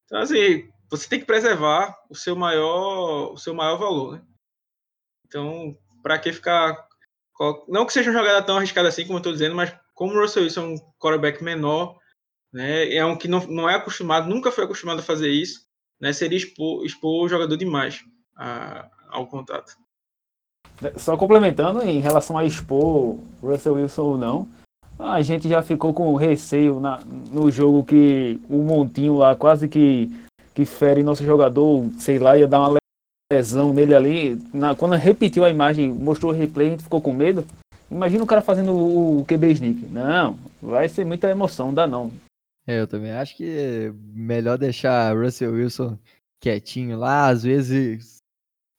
Então, assim, você tem que preservar o seu maior, o seu maior valor, né? Então, para que ficar. Não que seja uma jogada tão arriscada assim, como eu estou dizendo, mas como o Russell Wilson é um quarterback menor, né, é um que não, não é acostumado, nunca foi acostumado a fazer isso, né, seria expor, expor o jogador demais a, ao contato. Só complementando, em relação a expor Russell Wilson ou não, a gente já ficou com receio na, no jogo que o Montinho lá quase que, que fere nosso jogador, sei lá, ia dar uma lesão nele ali. Na, quando repetiu a imagem, mostrou o replay, a gente ficou com medo. Imagina o cara fazendo o QB sneak. Não, vai ser muita emoção, dá não. É, eu também acho que é melhor deixar Russell Wilson quietinho lá. Às vezes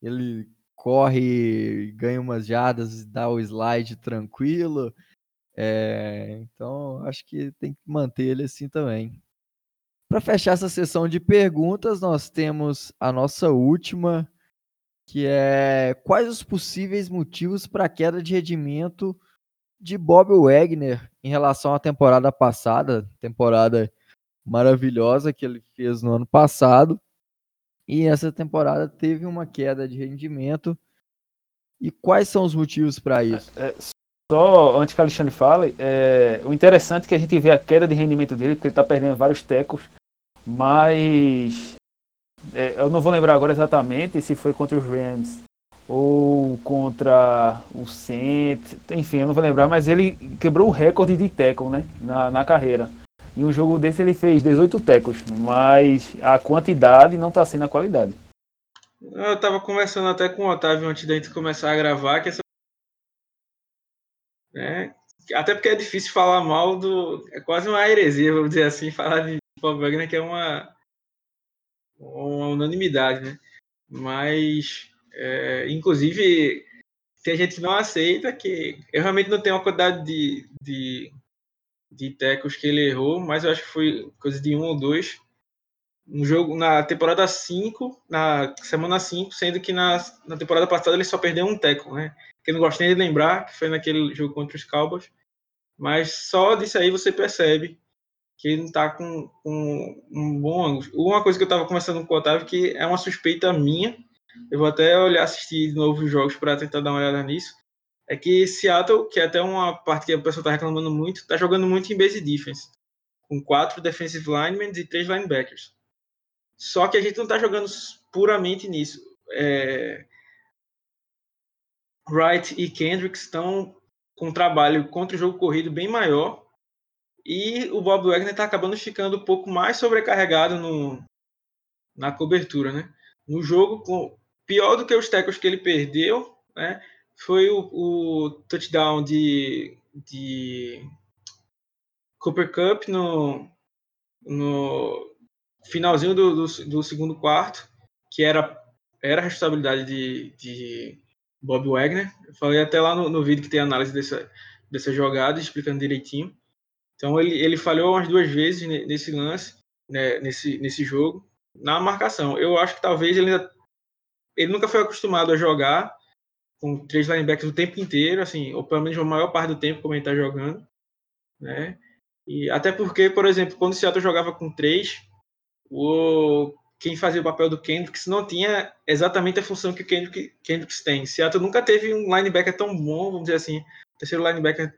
ele corre, ganha umas jardas, dá o slide tranquilo. É, então acho que tem que manter ele assim também. Para fechar essa sessão de perguntas, nós temos a nossa última que é quais os possíveis motivos para a queda de rendimento de Bob Wagner em relação à temporada passada, temporada maravilhosa que ele fez no ano passado. E essa temporada teve uma queda de rendimento. E quais são os motivos para isso? É, só antes que a Alexandre fale, é, o interessante é que a gente vê a queda de rendimento dele, porque ele está perdendo vários tecos, mas é, eu não vou lembrar agora exatamente se foi contra os Rams ou contra o Saints, enfim, eu não vou lembrar, mas ele quebrou o recorde de tackle, né, na, na carreira. Em um jogo desse ele fez 18 tackles, mas a quantidade não está sendo a qualidade. Eu estava conversando até com o Otávio antes da gente começar a gravar, que essa... É, até porque é difícil falar mal do... É quase uma heresia, vamos dizer assim, *laughs* falar de Bob Wagner, que é uma uma unanimidade, né? Mas, é, inclusive, tem gente que não aceita que eu realmente não tenho uma quantidade de, de, de tecos que ele errou, mas eu acho que foi coisa de um ou dois. Um jogo na temporada 5, na semana 5, sendo que na, na temporada passada ele só perdeu um teco, né? Que eu não gosto nem de lembrar, que foi naquele jogo contra os Cowboys. Mas só disso aí você percebe que ele não está com, com, um bom ângulo. Uma coisa que eu estava conversando com o Otávio, que é uma suspeita minha, eu vou até olhar, assistir de novo os jogos para tentar dar uma olhada nisso, é que Seattle, que é até uma parte que o pessoal está reclamando muito, está jogando muito em base defense, com quatro defensive linemen e três linebackers. Só que a gente não está jogando puramente nisso. É... Wright e Kendrick estão com um trabalho contra o jogo corrido bem maior e o Bob Wagner está acabando ficando um pouco mais sobrecarregado no, na cobertura, né? No jogo, com, pior do que os tackles que ele perdeu, né? Foi o, o touchdown de, de Cooper Cup no, no finalzinho do, do, do segundo quarto, que era, era a responsabilidade de, de Bob Wagner. Eu falei até lá no, no vídeo que tem análise dessa, dessa jogada, explicando direitinho. Então ele, ele falhou umas duas vezes nesse lance, né, nesse, nesse jogo, na marcação. Eu acho que talvez ele ele nunca foi acostumado a jogar com três linebackers o tempo inteiro, assim, ou pelo menos a maior parte do tempo como ele está jogando, né? E até porque, por exemplo, quando o Seattle jogava com três, o quem fazia o papel do Kendricks não tinha exatamente a função que o Kendrick, Kendricks tem. Seattle nunca teve um linebacker tão bom, vamos dizer assim, terceiro linebacker.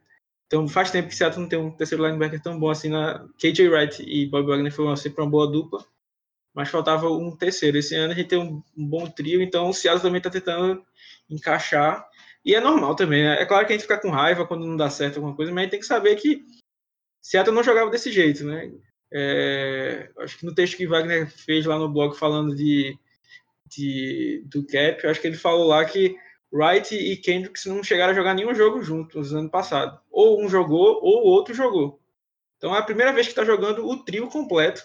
Então faz tempo que Seattle não tem um terceiro linebacker tão bom assim na KJ Wright e Bob Wagner foi sempre uma boa dupla, mas faltava um terceiro. Esse ano a gente tem um, um bom trio, então o Seattle também está tentando encaixar. E é normal também, né? É claro que a gente fica com raiva quando não dá certo alguma coisa, mas a gente tem que saber que Seattle não jogava desse jeito, né? É, acho que no texto que Wagner fez lá no blog falando de, de do Cap, acho que ele falou lá que Wright e Kendricks não chegaram a jogar nenhum jogo juntos no ano passado. Ou um jogou, ou o outro jogou. Então é a primeira vez que está jogando o trio completo.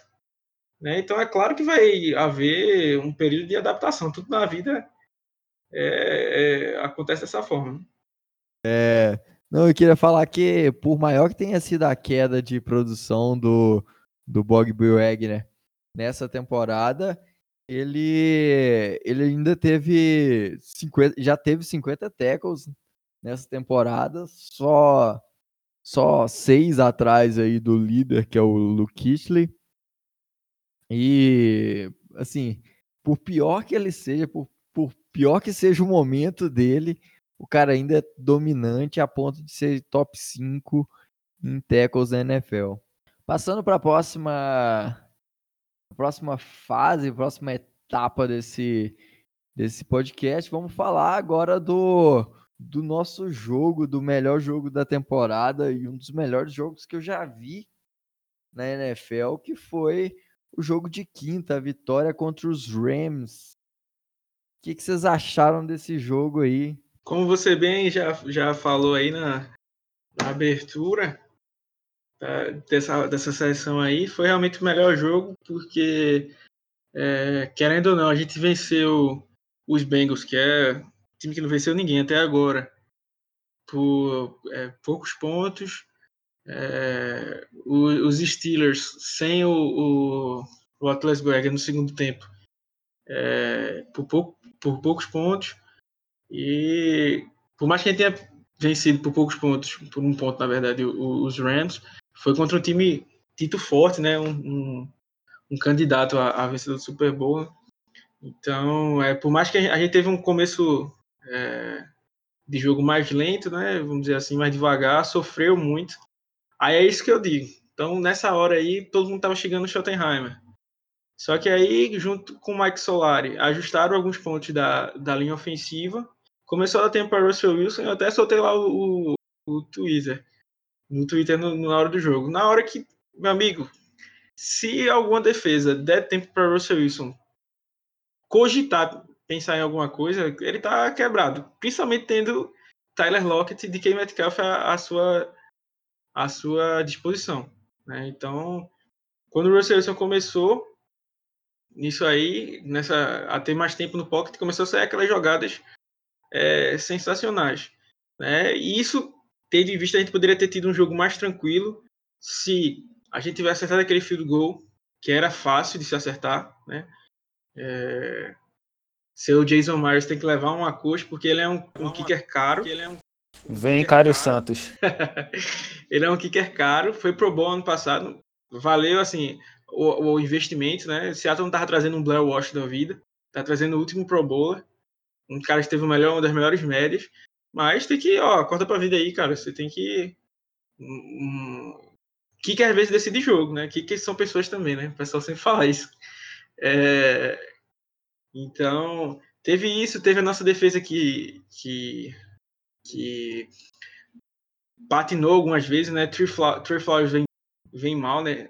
Né? Então é claro que vai haver um período de adaptação. Tudo na vida é, é, acontece dessa forma. É, não, eu queria falar que, por maior que tenha sido a queda de produção do, do Wagner nessa temporada, ele, ele ainda teve 50, já teve 50 tackles nessa temporada, só só seis atrás aí do líder, que é o Luke Kittley. E, assim, por pior que ele seja, por, por pior que seja o momento dele, o cara ainda é dominante a ponto de ser top 5 em tackles da NFL. Passando para a próxima próxima fase, próxima etapa desse desse podcast, vamos falar agora do do nosso jogo, do melhor jogo da temporada e um dos melhores jogos que eu já vi na NFL, que foi o jogo de quinta, a vitória contra os Rams. O que, que vocês acharam desse jogo aí? Como você bem já, já falou aí na, na abertura dessa, dessa sessão aí, foi realmente o melhor jogo, porque, é, querendo ou não, a gente venceu os Bengals, que é um time que não venceu ninguém até agora, por é, poucos pontos. É, os Steelers sem o, o, o Atlas Berger no segundo tempo é, por, pouco, por poucos pontos e por mais que a gente tenha vencido por poucos pontos, por um ponto, na verdade, os Rams, foi contra um time dito forte, né? Um, um, um candidato a, a vencedor do Super Bowl. Então, é, por mais que a gente teve um começo é, de jogo mais lento, né? Vamos dizer assim, mais devagar, sofreu muito. Aí é isso que eu digo. Então, nessa hora aí, todo mundo estava chegando no Schottenheimer. Só que aí, junto com o Mike Solari, ajustaram alguns pontos da, da linha ofensiva começou a tempo para Russell Wilson, eu até soltei lá o, o, o Twitter, no Twitter no, na hora do jogo. Na hora que, meu amigo, se alguma defesa der tempo para Russell Wilson cogitar pensar em alguma coisa, ele tá quebrado. Principalmente tendo Tyler Lockett e DK Metcalf à, sua, à sua disposição. Né? Então, quando o Russell Wilson começou nisso aí, nessa, a ter mais tempo no pocket, começou a sair aquelas jogadas é, sensacionais. Né? E isso, tendo em vista, a gente poderia ter tido um jogo mais tranquilo se a gente tivesse acertado aquele field goal, que era fácil de se acertar. Né? É... Seu Jason Myers tem que levar uma coxa, porque ele é um, um kicker caro. É um Vem, Cário Santos. *laughs* ele é um kicker caro, foi pro bom ano passado. Valeu, assim, o, o investimento, né? Seattle não tava trazendo um Blair Walsh da vida, tá trazendo o último Pro Bowler um cara que teve o melhor, uma das melhores médias, mas tem que, ó, corta pra vida aí, cara. Você tem que. Um, que que às vezes decide jogo, né? Que que são pessoas também, né? O pessoal sempre fala isso. É, então, teve isso, teve a nossa defesa que, que, que patinou algumas vezes, né? Tree Flowers vem, vem mal, né?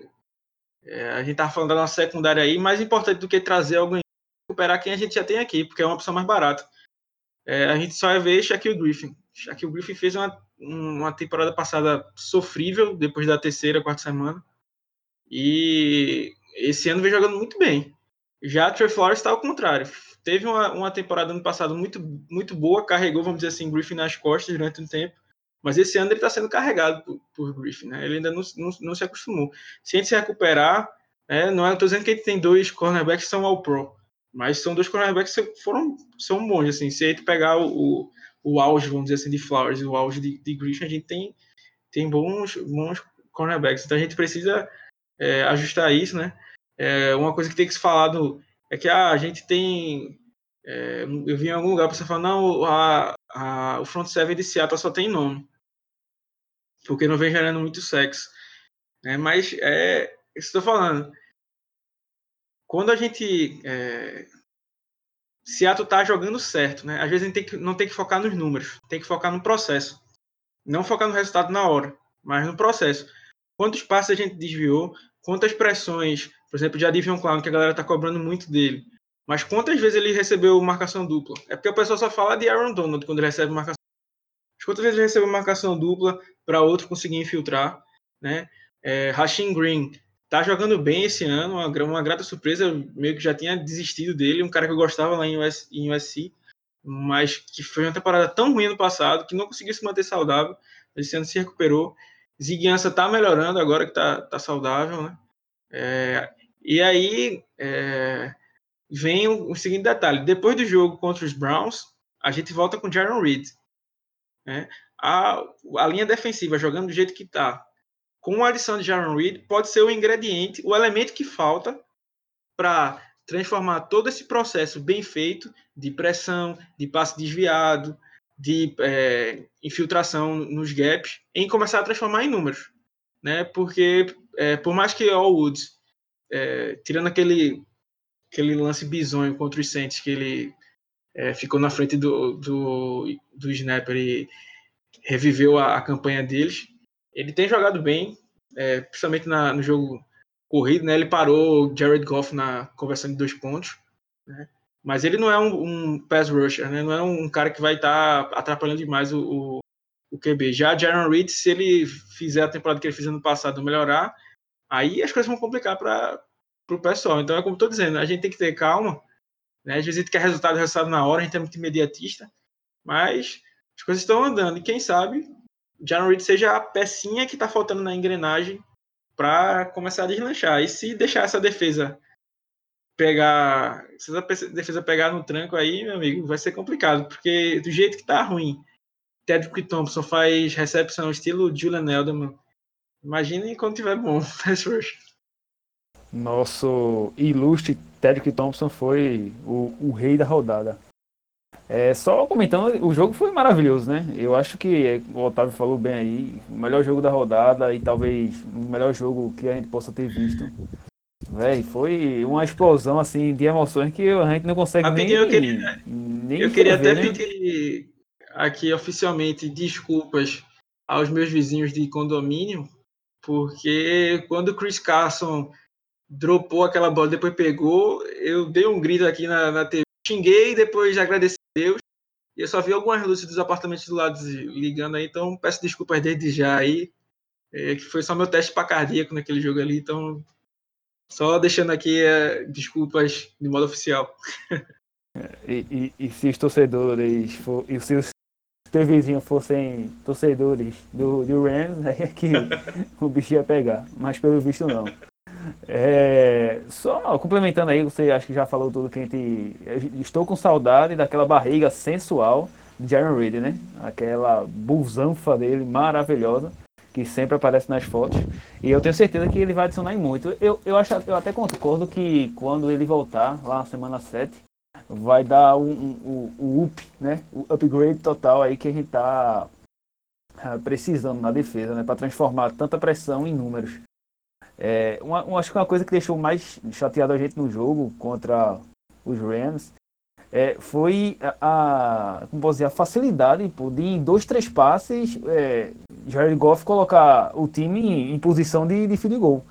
É, a gente tava falando da nossa secundária aí, mais importante do que trazer alguém recuperar quem a gente já tem aqui, porque é uma opção mais barata. É, a gente só vai ver Shaquille Griffin. Shaquille Griffin fez uma, uma temporada passada sofrível, depois da terceira, quarta semana. E esse ano vem jogando muito bem. Já Trey Flowers está ao contrário. Teve uma, uma temporada ano passado muito, muito boa, carregou, vamos dizer assim, Griffin nas costas durante um tempo. Mas esse ano ele está sendo carregado por, por Griffin, né? Ele ainda não, não, não, se acostumou. Se a gente se recuperar, é, não estou dizendo que a gente tem dois cornerbacks que são all pro, mas são dois cornerbacks que foram, são bons, assim. Se a gente pegar o, o, o auge, vamos dizer assim, de Flowers e o auge de, de Griffin, a gente tem, tem bons, bons cornerbacks. Então a gente precisa é, ajustar isso, né? É, uma coisa que tem que se falar do, é que ah, a gente tem. É, eu vi em algum lugar você falar, não, a, a, o front seven de Seattle só tem nome. Porque não vem gerando muito sexo. Né? Mas é isso que eu estou falando. Quando a gente. É, Seattle tá jogando certo, né? Às vezes a gente tem que, não tem que focar nos números, tem que focar no processo. Não focar no resultado na hora, mas no processo. Quantos passos a gente desviou, quantas pressões, por exemplo, de Adivion Clown, que a galera tá cobrando muito dele. Mas quantas vezes ele recebeu marcação dupla? É porque o pessoal só fala de Aaron Donald quando ele recebe marcação Quantas vezes ele recebeu marcação dupla para outro conseguir infiltrar, né? É, Rasheen Green tá jogando bem esse ano, uma, uma grata surpresa, eu meio que já tinha desistido dele, um cara que eu gostava lá em, US, em USC, mas que foi uma temporada tão ruim no passado que não conseguiu se manter saudável, esse ano se recuperou. Ziguiança tá melhorando agora que tá, tá saudável, né? É, e aí é, vem o, o, seguinte detalhe: depois do jogo contra os Browns, a gente volta com Jaron Reed. Né? A, a linha defensiva jogando do jeito que tá, com a adição de Jaron Reed, pode ser o ingrediente, o elemento que falta para transformar todo esse processo bem feito de pressão, de passe desviado, de é, infiltração nos gaps, em começar a transformar em números. Né? Porque, é, por mais que All Woods, é, tirando aquele, aquele lance bizonho contra os Saints, que ele é, ficou na frente do, do, do Snapper e reviveu a, a campanha deles, ele tem jogado bem, é, principalmente na, no jogo corrido, né? Ele parou Jared Goff na conversão de dois pontos, né? Mas ele não é um, um pass rusher, né? Não é um cara que vai estar tá atrapalhando demais o, o, o QB. Já Jaron Reed, se ele fizer a temporada que ele fez ano passado melhorar, aí as coisas vão complicar para o pessoal. Então é como estou dizendo, a gente tem que ter calma. Né? Às vezes a gente quer resultado, resultado na hora, a gente é muito imediatista, mas as coisas estão andando. E quem sabe Jaron Reed seja a pecinha que está faltando na engrenagem para começar a deslanchar. E se deixar essa defesa pegar, se essa defesa pegar no tranco aí, meu amigo, vai ser complicado, porque do jeito que tá ruim, Tedrick Thompson faz recepção estilo Julian Edelman. Imagine quando tiver bom *laughs* Nosso ilustre Tedrick Thompson foi o, o rei da rodada. É, só comentando, o jogo foi maravilhoso, né? Eu acho que o Otávio falou bem aí, o melhor jogo da rodada e talvez o melhor jogo que a gente possa ter visto. Véi, foi uma explosão assim de emoções que a gente não consegue nem, eu queria, nem eu queria até né? pedir aqui oficialmente desculpas aos meus vizinhos de condomínio, porque quando o Chris Carson dropou aquela bola, depois pegou, eu dei um grito aqui na, na TV, xinguei, depois agradeci Deus. E eu só vi algumas luzes dos apartamentos do lado ligando aí, então peço desculpas desde já aí. É, que foi só meu teste para cardíaco naquele jogo ali, então só deixando aqui é, desculpas de modo oficial. E, e, e, se os torcedores for, e se os teus vizinhos fossem torcedores do, do Rams, aí é que *laughs* o bicho ia pegar. Mas pelo visto não. É, só complementando aí, você acho que já falou tudo que a gente. Estou com saudade daquela barriga sensual de Aaron Reed, né? Aquela busanfa dele maravilhosa, que sempre aparece nas fotos. E eu tenho certeza que ele vai adicionar muito. Eu, eu, acho, eu até concordo que quando ele voltar, lá na semana 7, vai dar um, um, um, um up, né? O upgrade total aí que a gente tá ah, precisando na defesa, né? Para transformar tanta pressão em números. É, uma, uma, acho que uma coisa que deixou mais chateado a gente no jogo contra os Rams é, foi a, a, como dizer, a facilidade pô, de em dois, três passes é, Jared Goff colocar o time em, em posição de, de field goal.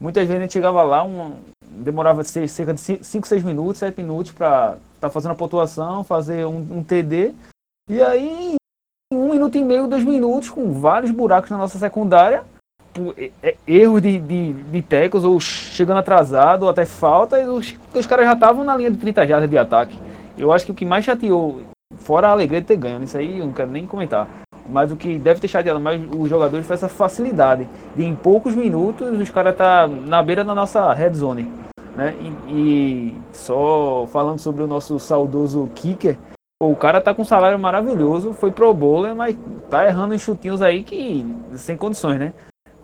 Muitas vezes a gente chegava lá, um, demorava cerca de 5, 6 minutos, 7 minutos para estar tá fazendo a pontuação, fazer um, um, TD. E aí, em um minuto e meio, dois minutos, com vários buracos na nossa secundária, erros de, de, de tecos, ou chegando atrasado, ou até falta, e os, os caras já estavam na linha de 30 jardas de ataque. Eu acho que o que mais chateou, fora a alegria de ter ganho, isso aí eu não quero nem comentar. Mas o que deve ter chateado mais os jogadores foi essa facilidade de em poucos minutos os caras tá na beira da nossa red zone. Né? E, e, só falando sobre o nosso saudoso kicker, o cara tá com um salário maravilhoso, foi pro bowler, mas tá errando em chutinhos aí que sem condições, né?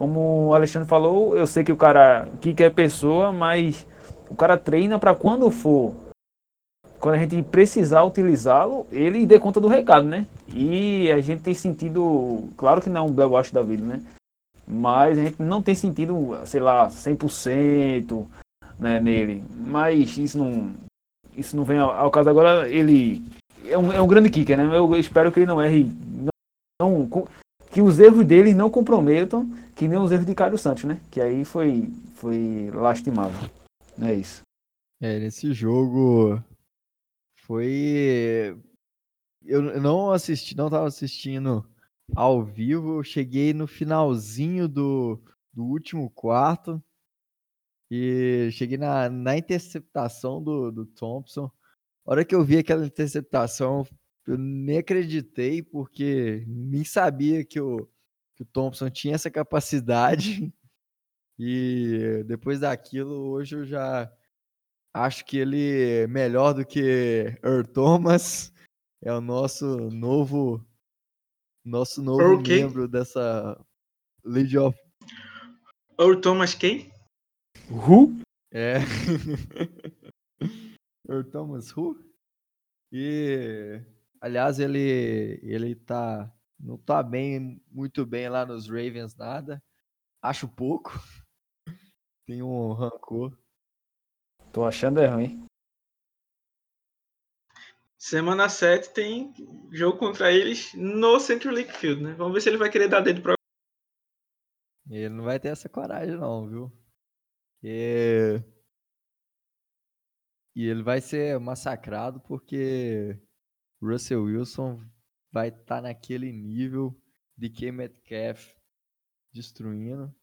Como o Alexandre falou, eu sei que o cara kicker é pessoa, mas o cara treina para quando for quando a gente precisar utilizá-lo, ele dê conta do recado, né? E a gente tem sentido, claro que não é um Bell Wash da vida, né? Mas a gente não tem sentido, sei lá, 100% né, nele. Mas isso não, isso não vem ao, ao caso. Agora, ele é um, é um grande kicker, né? Eu espero que ele não erre. Não, não, que os erros dele não comprometam, que nem os erros de Cário Santos, né? Que aí foi, foi lastimável. É isso. É, nesse jogo foi. Eu não assisti, não estava assistindo ao vivo. Eu cheguei no finalzinho do, do último quarto e cheguei na, na interceptação do, do Thompson. A hora que eu vi aquela interceptação, eu nem acreditei, porque nem sabia que o, que o Thompson tinha essa capacidade. *laughs* E depois daquilo, hoje eu já Acho que ele é melhor do que Earl Thomas. É o nosso novo nosso novo okay. membro dessa League of Earl Thomas quem? Who? É. *laughs* Earl Thomas Who? E aliás, ele ele tá não tá bem muito bem lá nos Ravens nada. Acho pouco. *laughs* Tem um rancor Tô achando é ruim. Semana 7 tem jogo contra eles no Central League Field, né? Vamos ver se ele vai querer dar dedo pra. Ele não vai ter essa coragem, não, viu? E, e ele vai ser massacrado porque Russell Wilson vai estar tá naquele nível de que Metcalf destruindo.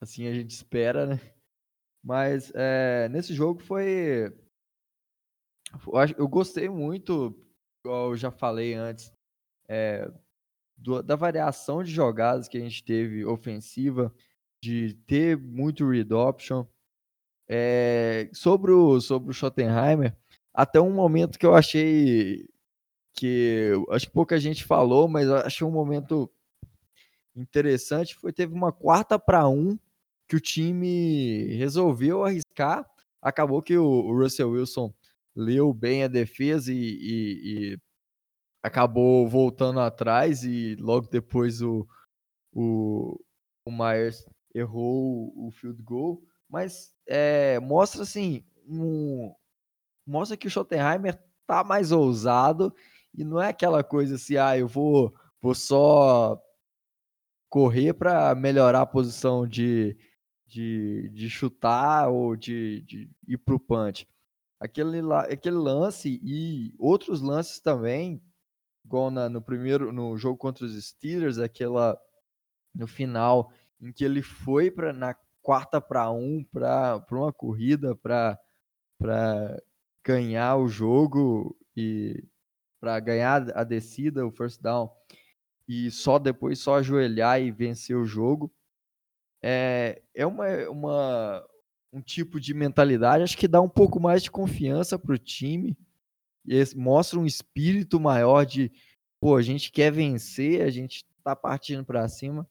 Assim a gente espera, né? Mas é, nesse jogo foi. Eu gostei muito, igual eu já falei antes, é, do, da variação de jogadas que a gente teve ofensiva, de ter muito read option. É, sobre, o, sobre o Schottenheimer, até um momento que eu achei que acho que pouca gente falou, mas achei um momento interessante foi teve uma quarta para um que o time resolveu arriscar. Acabou que o, o Russell Wilson leu bem a defesa e, e, e, acabou voltando atrás e logo depois o, o, o Myers errou o field goal. Mas é, mostra assim, um, mostra que o Schottenheimer tá mais ousado e não é aquela coisa assim, ah, eu vou, vou só correr para melhorar a posição de, de, de chutar ou de, de ir para o punch. Aquele, aquele lance e outros lances também, igual na, no primeiro, no jogo contra os Steelers, aquela no final, em que ele foi para na quarta para um para uma corrida para ganhar o jogo e para ganhar a descida, o first down, e só depois só ajoelhar e vencer o jogo é, é uma, uma, um tipo de mentalidade, acho que dá um pouco mais de confiança para o time, mostra um espírito maior de, pô, a gente quer vencer, a gente está partindo para cima.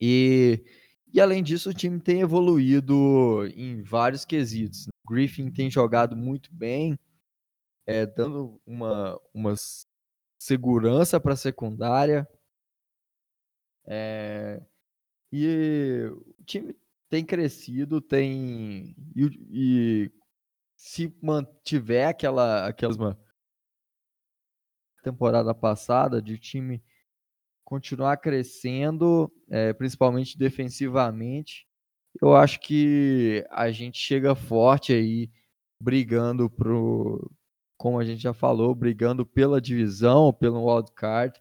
E, e além disso, o time tem evoluído em vários quesitos. Griffin tem jogado muito bem, é, dando uma, uma segurança para a secundária. É, e o time tem crescido, tem. E, e se mantiver aquela, aquela temporada passada de time continuar crescendo, é, principalmente defensivamente, eu acho que a gente chega forte aí, brigando pro, como a gente já falou, brigando pela divisão, pelo wildcard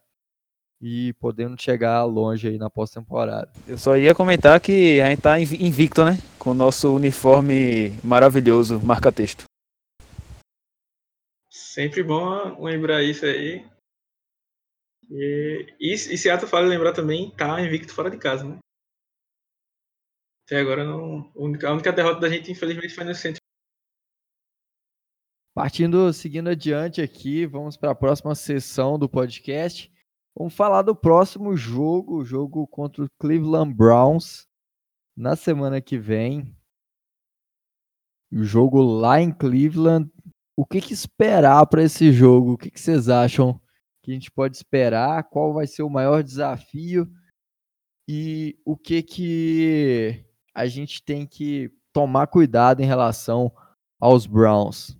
e podendo chegar longe aí na pós-temporada. Eu só ia comentar que a gente tá invicto, né? Com o nosso uniforme maravilhoso, marca-texto. Sempre bom lembrar isso aí. E, e, e Seattle fala lembrar também, tá invicto fora de casa, né? Até agora não. A única, a única derrota da gente, infelizmente, foi no centro. Partindo, seguindo adiante aqui, vamos para a próxima sessão do podcast. Vamos falar do próximo jogo, o jogo contra o Cleveland Browns, na semana que vem. O jogo lá em Cleveland. O que, que esperar para esse jogo? O que, que vocês acham que a gente pode esperar? Qual vai ser o maior desafio? E o que que a gente tem que tomar cuidado em relação aos Browns?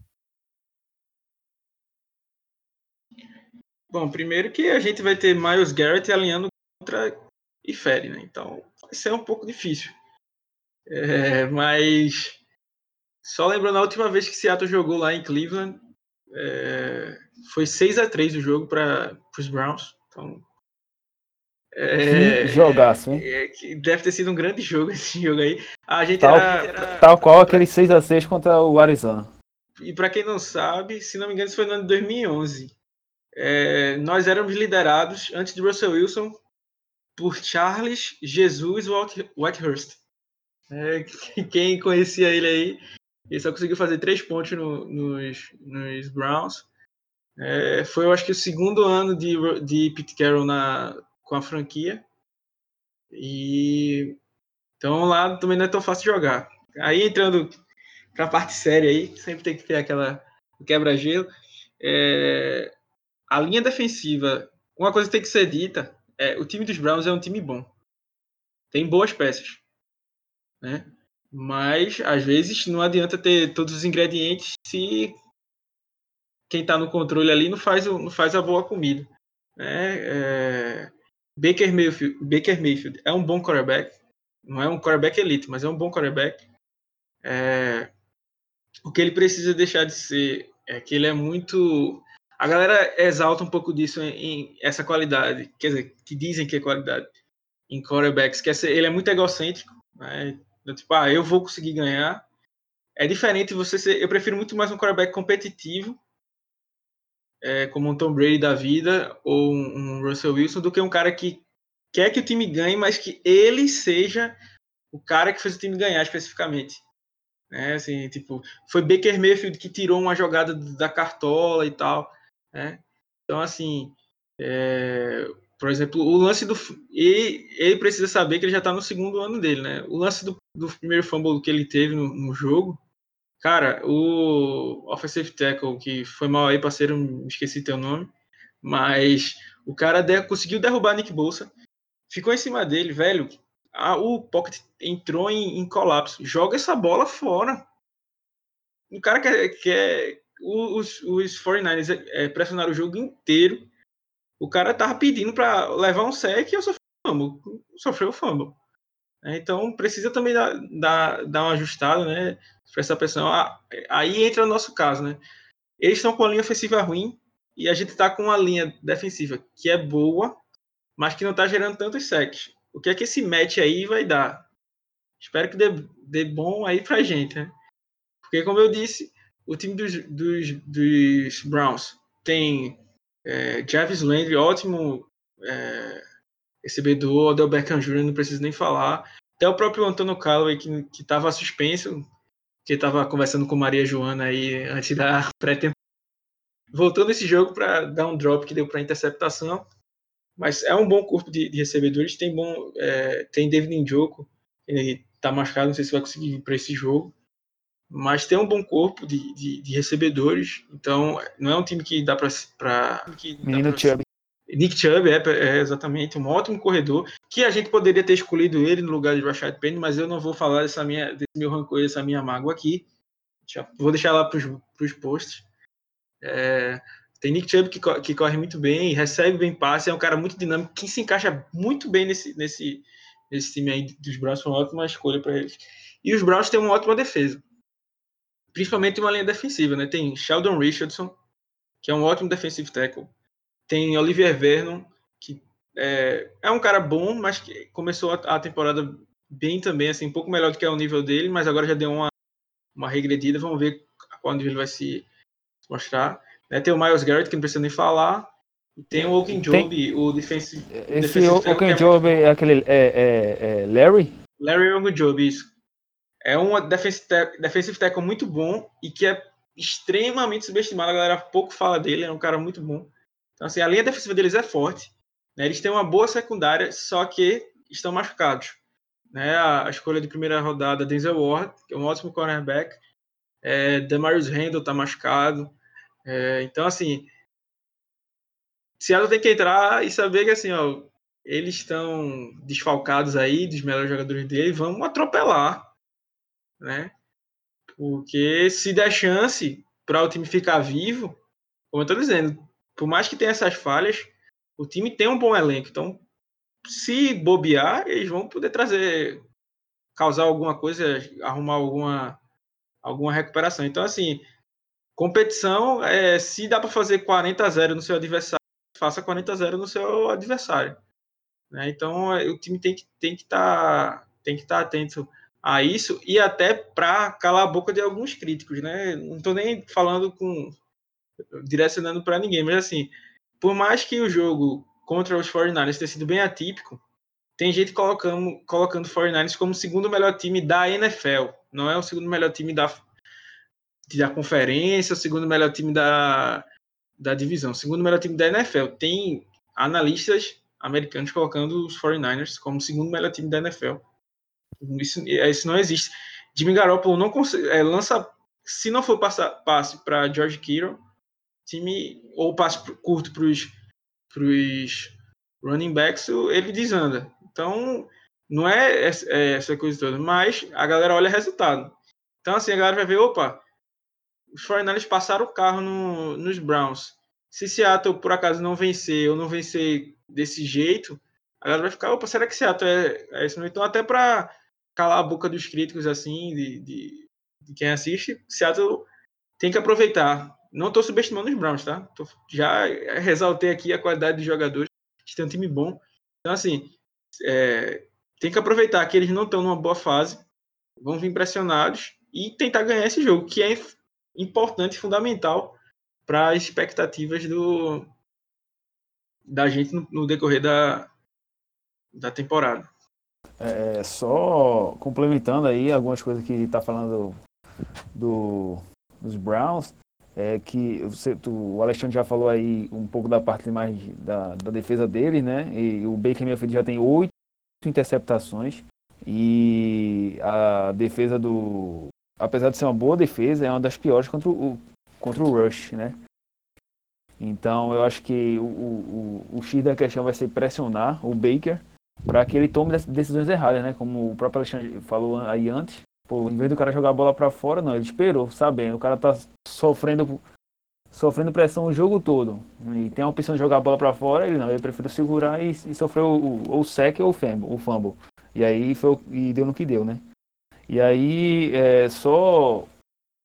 Bom, primeiro que a gente vai ter Miles Garrett alinhando contra Ifere, né? Então vai ser um pouco difícil. É, mas só lembrando a última vez que Seattle jogou lá em Cleveland, é, foi 6 a 3 o jogo para os Browns. Então, é, jogaço, hein? É, deve ter sido um grande jogo *laughs* esse jogo aí. A gente tal, era, era, tal qual aquele 6 a 6 contra o Arizona. E para quem não sabe, se não me engano, isso foi no ano de 2011 é, nós éramos liderados antes de Russell Wilson por Charles Jesus Whitehurst. É, *laughs* quem conhecia ele aí, ele só conseguiu fazer três pontos no, nos, nos, Browns. É, foi, eu acho que, o segundo ano de, de Pete Carroll na, com a franquia. E então lá também não é tão fácil jogar. Aí entrando para a parte séria aí, sempre tem que ter aquela quebra-gelo. É, a linha defensiva, uma coisa que tem que ser dita, é o time dos Browns é um time bom. Tem boas peças. Né? Mas, às vezes, não adianta ter todos os ingredientes se quem está no controle ali não faz, não faz a boa comida. Né? É... Baker, Mayfield, Baker Mayfield é um bom quarterback. Não é um quarterback elite, mas é um bom quarterback. É... O que ele precisa deixar de ser é que ele é muito a galera exalta um pouco disso em, em, essa qualidade, quer dizer, que dizem que é qualidade em quarterbacks, que ele é muito egocêntrico, né? Tipo, ah, eu vou conseguir ganhar. É diferente você ser, eu prefiro muito mais um quarterback competitivo, é, como um Tom Brady da vida ou um Russell Wilson, do que um cara que quer que o time ganhe, mas que ele seja o cara que fez o time ganhar especificamente. É, assim, tipo, foi Baker Mayfield que tirou uma jogada da cartola e tal. Né? Então, assim, é, por exemplo, o lance do. Ele, ele precisa saber que ele já está no segundo ano dele, né? O lance do, do primeiro fumble que ele teve no, no, jogo, cara, o offensive tackle, que foi mal aí, parceiro, esqueci teu nome, mas o cara conseguiu derrubar Nick Bolsa, ficou em cima dele, velho. A, o pocket entrou em, em colapso. Joga essa bola fora. O cara quer, quer, os, os 49ers é, pressionaram o jogo inteiro. O cara tava pedindo para levar um sec e eu sofri fumble. Sofreu o fumble. É, então precisa também dar, dar, dar uma ajustada, né? Prestar pressão. Ah, aí entra o nosso caso, né? Eles estão com a linha ofensiva ruim e a gente está com uma linha defensiva que é boa, mas que não está gerando tantos sacks. O que é que esse match aí vai dar? Espero que dê, dê bom aí pra gente, né? Porque, como eu disse, o time dos, dos, dos Browns tem é, Jarvis Landry, ótimo é, recebedor, Odell Beckham Jr., não preciso nem falar. Até o próprio Antônio Callaway, que estava suspenso, que estava conversando com Maria Joana aí antes da *laughs* pré-temporada. Voltou nesse jogo para dar um drop que deu para interceptação. Mas é um bom corpo de, de recebedores. Tem bom, é, tem David Njoku, ele está machucado, não sei se vai conseguir vir para esse jogo mas tem um bom corpo de, de, de, recebedores, então não é um time que dá para. Menino Chubb. Nick Chubb é, é, exatamente um ótimo corredor, que a gente poderia ter escolhido ele no lugar de Rashad Penny, mas eu não vou falar dessa minha, desse meu rancor, dessa minha mágoa aqui. Já, vou deixar lá para os posts. É, tem Nick Chubb que, que corre muito bem, recebe bem passe, é um cara muito dinâmico, que se encaixa muito bem nesse, nesse, esse time aí dos Browns foi uma ótima escolha para eles. E os Browns têm uma ótima defesa. Principalmente uma linha defensiva, né? Tem Sheldon Richardson, que é um ótimo defensive tackle. Tem Olivier Vernon, que é, é um cara bom, mas que começou a, a, temporada bem também, assim, um pouco melhor do que é o nível dele, mas agora já deu uma, uma regredida. Vamos ver nível ele vai se mostrar. Né? Tem o Miles Garrett, que não precisa nem falar. E tem o Oaken Job, o defensive. Esse Oaken Job é aquele. É, é, é Larry? Larry Oaken Job, isso. É um defensive, tackle muito bom e que é extremamente subestimado. A galera pouco fala dele, é um cara muito bom. Então, assim, a linha defensiva deles é forte. Né? Eles têm uma boa secundária, só que estão machucados. Né? A, a escolha de primeira rodada, Denzel Ward, que é um ótimo cornerback. É, Demarius Randall está machucado. É, então, assim, Seattle tem que entrar e saber que, assim, ó, eles estão desfalcados aí dos melhores jogadores dele, vamos atropelar, né? Porque se der chance para o time ficar vivo, como eu estou dizendo, por mais que tenha essas falhas, o time tem um bom elenco. Então, se bobear, eles vão poder trazer, causar alguma coisa, arrumar alguma, alguma recuperação. Então, assim, competição, é, se dá para fazer 40 a 0 no seu adversário, faça 40 a 0 no seu adversário. Né? Então, é, o time tem que tem que estar tá, tem que estar tá atento a isso e até para calar a boca de alguns críticos, né? Não estou nem falando com direcionando para ninguém, mas assim, por mais que o jogo contra os 49ers tenha sido bem atípico, tem gente colocando, colocando 49ers como segundo melhor time da NFL. Não é o segundo melhor time da, da conferência, o segundo melhor time da, da divisão. O segundo melhor time da NFL. Tem analistas americanos colocando os 49ers como o segundo melhor time da NFL. Isso, isso não existe. Jimmy Garoppolo não é, lança, se não for passar, passe para George Kittle, time ou passe curto para os running backs, ele desanda. Então, não é, é essa coisa toda, mas a galera olha resultado. Então, assim, a galera vai ver, opa, os 49ers passaram o carro no, nos Browns. Se Seattle, por acaso, não vencer ou não vencer desse jeito, a galera vai ficar, opa, será que Seattle é, é isso? Então, até para calar a boca dos críticos, assim, de, de, de quem assiste, Seattle tem que aproveitar não estou subestimando os Browns, tá? Tô, já ressaltei aqui a qualidade dos jogadores, que tem um time bom. Então, assim, é, tem que aproveitar que eles não estão numa boa fase, vão vir pressionados e tentar ganhar esse jogo, que é importante fundamental para as expectativas do, da gente no, no decorrer da, da temporada. É, só complementando aí algumas coisas que está falando do, dos Browns, é que você, tu, o Alexandre já falou aí um pouco da parte mais da, da defesa dele, né? E o Baker Mayfield já tem oito interceptações e a defesa do, apesar de ser uma boa defesa, é uma das piores contra o contra o Rush, né? Então eu acho que o, o, o X da questão vai ser pressionar o Baker para que ele tome decisões erradas, né? Como o próprio Alexandre falou aí antes, Pô, em vez do cara jogar a bola para fora, não, ele esperou, sabendo. O cara tá sofrendo sofrendo pressão o jogo todo. E tem a opção de jogar a bola para fora, ele não, ele preferiu segurar e, e sofreu o, o sec ou o fumble, o fumble. E aí foi e deu no que deu, né? E aí é, só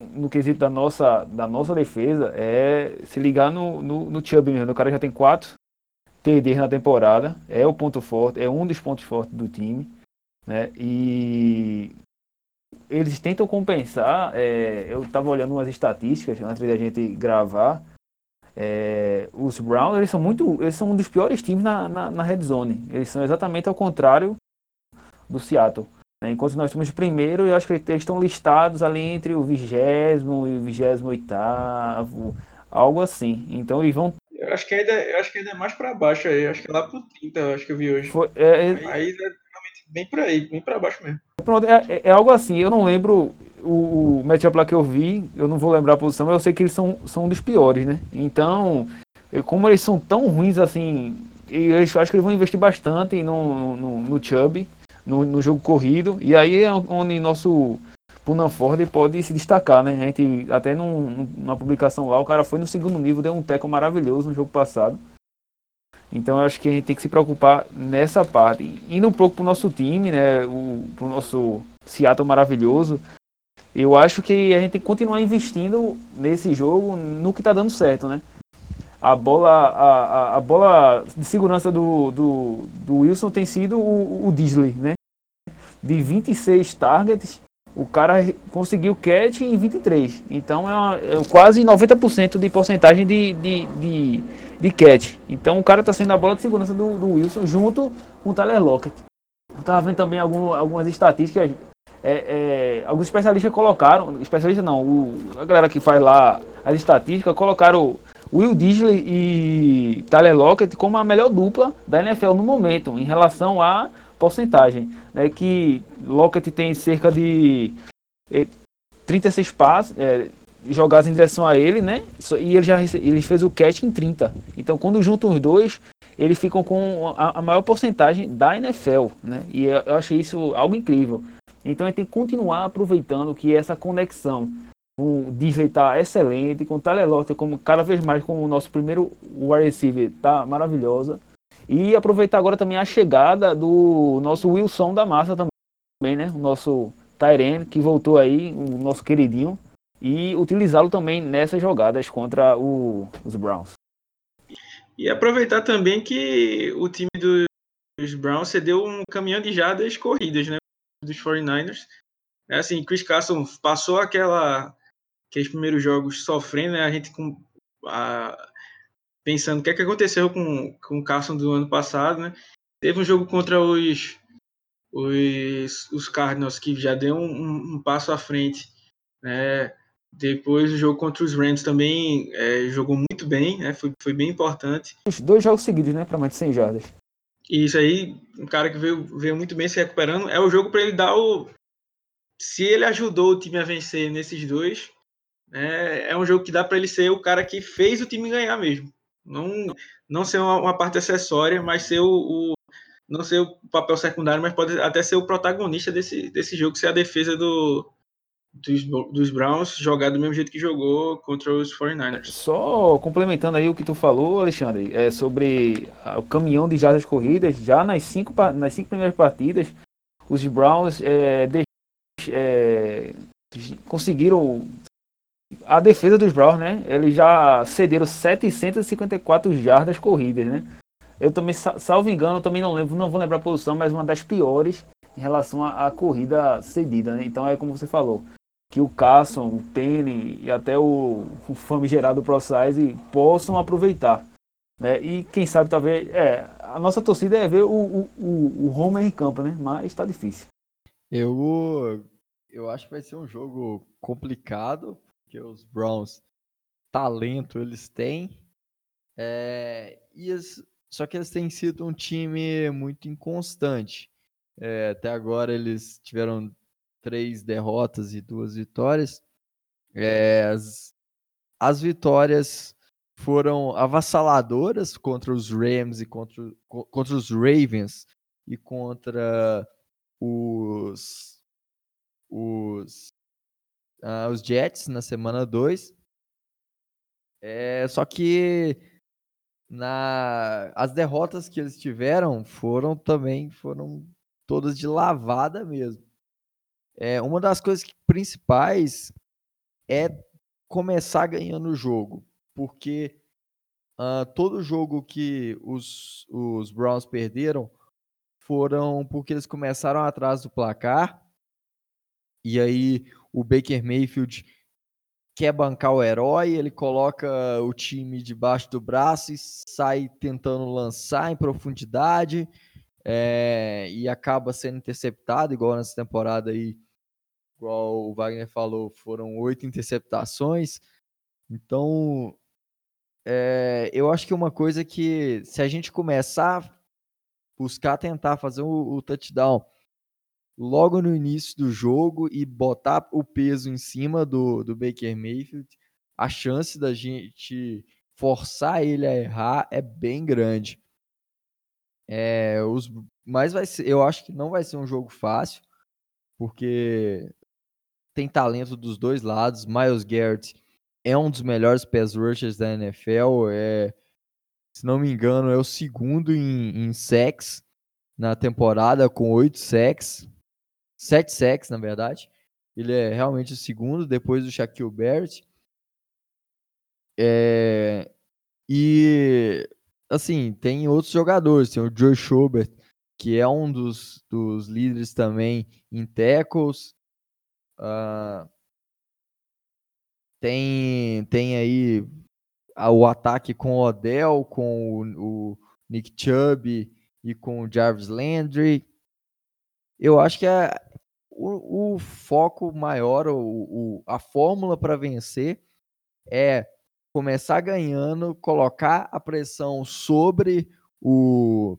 no quesito da nossa, da nossa defesa é se ligar no, no, no Chubb mesmo. O cara já tem quatro TDs na temporada, é o ponto forte, é um dos pontos fortes do time. Né? E eles tentam compensar. É, eu estava olhando umas estatísticas antes da gente gravar. É, os Browns eles são muito, eles são um dos piores times na, na, na red zone. Eles são exatamente ao contrário do Seattle. Né? Enquanto nós estamos primeiro, eu acho que eles estão listados ali entre o vigésimo e o vigésimo oitavo, algo assim. Então eles vão. Eu acho que ainda, eu acho que ainda é mais para baixo aí. Eu acho que é lá pro 30, eu acho que eu vi hoje. Foi, é, é aí, é realmente bem por aí, bem para baixo mesmo. Pronto, é, é, é, algo assim, eu não lembro o, o matchup lá que eu vi, eu não vou lembrar a posição, mas eu sei que eles são, são um dos piores, né? Então, como eles são tão ruins assim, eu acho que eles vão investir bastante no, no, no Chubb, no, no jogo corrido, e aí é onde nosso Punan Ford pode se destacar, né? A gente, até num, numa publicação lá, o cara foi no segundo nível, deu um teco maravilhoso no jogo passado. Então eu acho que a gente tem que se preocupar nessa parte. Indo um pouco pro nosso time, né? O, pro nosso Seattle maravilhoso. Eu acho que a gente tem que continuar investindo nesse jogo no que tá dando certo, né? A bola, a, a, a bola de segurança do, do, do, Wilson tem sido o, o Disley, né? De 26 targets, o cara conseguiu catch em 23. Então é, uma, é quase 90% de porcentagem de, de, de, de, catch. Então o cara está sendo a bola de segurança do, do, Wilson junto com o Tyler Lockett. Eu estava vendo também algum, algumas estatísticas. É, é, alguns especialistas colocaram, especialistas não, o, a galera que faz lá as estatísticas colocaram Will Disley e Tyler Lockett como a melhor dupla da NFL no momento, em relação à porcentagem. Né, que Lockett tem cerca de 36 eh, passes é, jogados em direção a ele, né? E ele já ele fez o catch em 30. Então, quando juntam os dois, eles ficam com a, maior porcentagem da NFL, né? E eu, achei isso algo incrível. Então, a gente tem que continuar aproveitando que essa conexão o Disney está excelente, com o Tyler Lockett como cada vez mais como o nosso primeiro wide receiver tá maravilhosa. E aproveitar agora também a chegada do nosso Wilson da massa também, né? O nosso Tyrene, que voltou aí, o nosso queridinho, e utilizá-lo também nessas jogadas contra o, os Browns. E aproveitar também que o time dos Browns cedeu um caminhão de jadas corridas, né? Dos 49ers. É assim, Chris Carson passou aquela aqueles primeiros jogos sofrendo, né? A gente com a, pensando o que é que aconteceu com, com o Carson do ano passado, né? Teve um jogo contra os os, os Cardinals que já deu um, um passo à frente, né? Depois o jogo contra os Rams também é, jogou muito bem, né? Foi, foi bem importante. Os dois jogos seguidos, né? Para mais de 100 jardas. Isso aí, um cara que veio, veio muito bem se recuperando. É o jogo para ele dar o. Se ele ajudou o time a vencer nesses dois, é, é um jogo que dá para ele ser o cara que fez o time ganhar mesmo. Não, não ser uma, uma parte acessória, mas ser o, o, não ser o papel secundário, mas pode até ser o protagonista desse, desse jogo, ser a defesa do, dos, dos Browns jogar do mesmo jeito que jogou contra os 49ers. Só complementando aí o que tu falou, Alexandre, é sobre o caminhão de jardas corridas, já nas cinco, nas cinco primeiras partidas, os Browns é, é, conseguiram a defesa dos Browns, né? Eles já cederam 754 jardas corridas, né? Eu também, salvo engano, também não lembro, não vou lembrar a posição, mas uma das piores em relação à, corrida cedida, né? Então é como você falou, que o Carson, o Penny e até o, o famigerado ProSize possam aproveitar. Né? E quem sabe talvez. É, a nossa torcida é ver o, o, o, o Homer em campo, né? Mas está difícil. Eu, eu acho que vai ser um jogo complicado, porque os Browns, talento eles têm. É, e as, só que eles têm sido um time muito inconstante. É, até agora eles tiveram três derrotas e duas vitórias. É, as, as vitórias foram avassaladoras contra os Rams e contra, contra os Ravens e contra os, os uh, os Jets na semana 2. É, só que na, as derrotas que eles tiveram foram também foram todas de lavada mesmo. É, uma das coisas principais é começar ganhando o jogo, porque uh, todo jogo que os, os Browns perderam foram porque eles começaram atrás do placar e aí o Baker Mayfield quer bancar o herói, ele coloca o time debaixo do braço e sai tentando lançar em profundidade é, e acaba sendo interceptado, igual nessa temporada aí, igual o Wagner falou, foram oito interceptações. Então, é, eu acho que uma coisa que, se a gente começar a buscar tentar fazer o, o touchdown logo no início do jogo e botar o peso em cima do, do Baker Mayfield, a chance da gente forçar ele a errar é bem grande. É, os, mas vai ser, eu acho que não vai ser um jogo fácil, porque tem talento dos dois lados. Miles Garrett é um dos melhores pass rushers da NFL. É, se não me engano, é o segundo em, em sacks na temporada, com oito sacks. Sete sacks, na verdade. Ele é realmente o segundo, depois do Shaquille Barrett. É, e, assim, tem outros jogadores. Tem o Joe Schobert, que é um dos, dos líderes também em tackles. Uh, tem, tem aí o ataque com o Odell, com o, o Nick Chubb e com o Jarvis Landry. Eu acho que é o, o foco maior, o, o a fórmula para vencer é começar ganhando, colocar a pressão sobre o,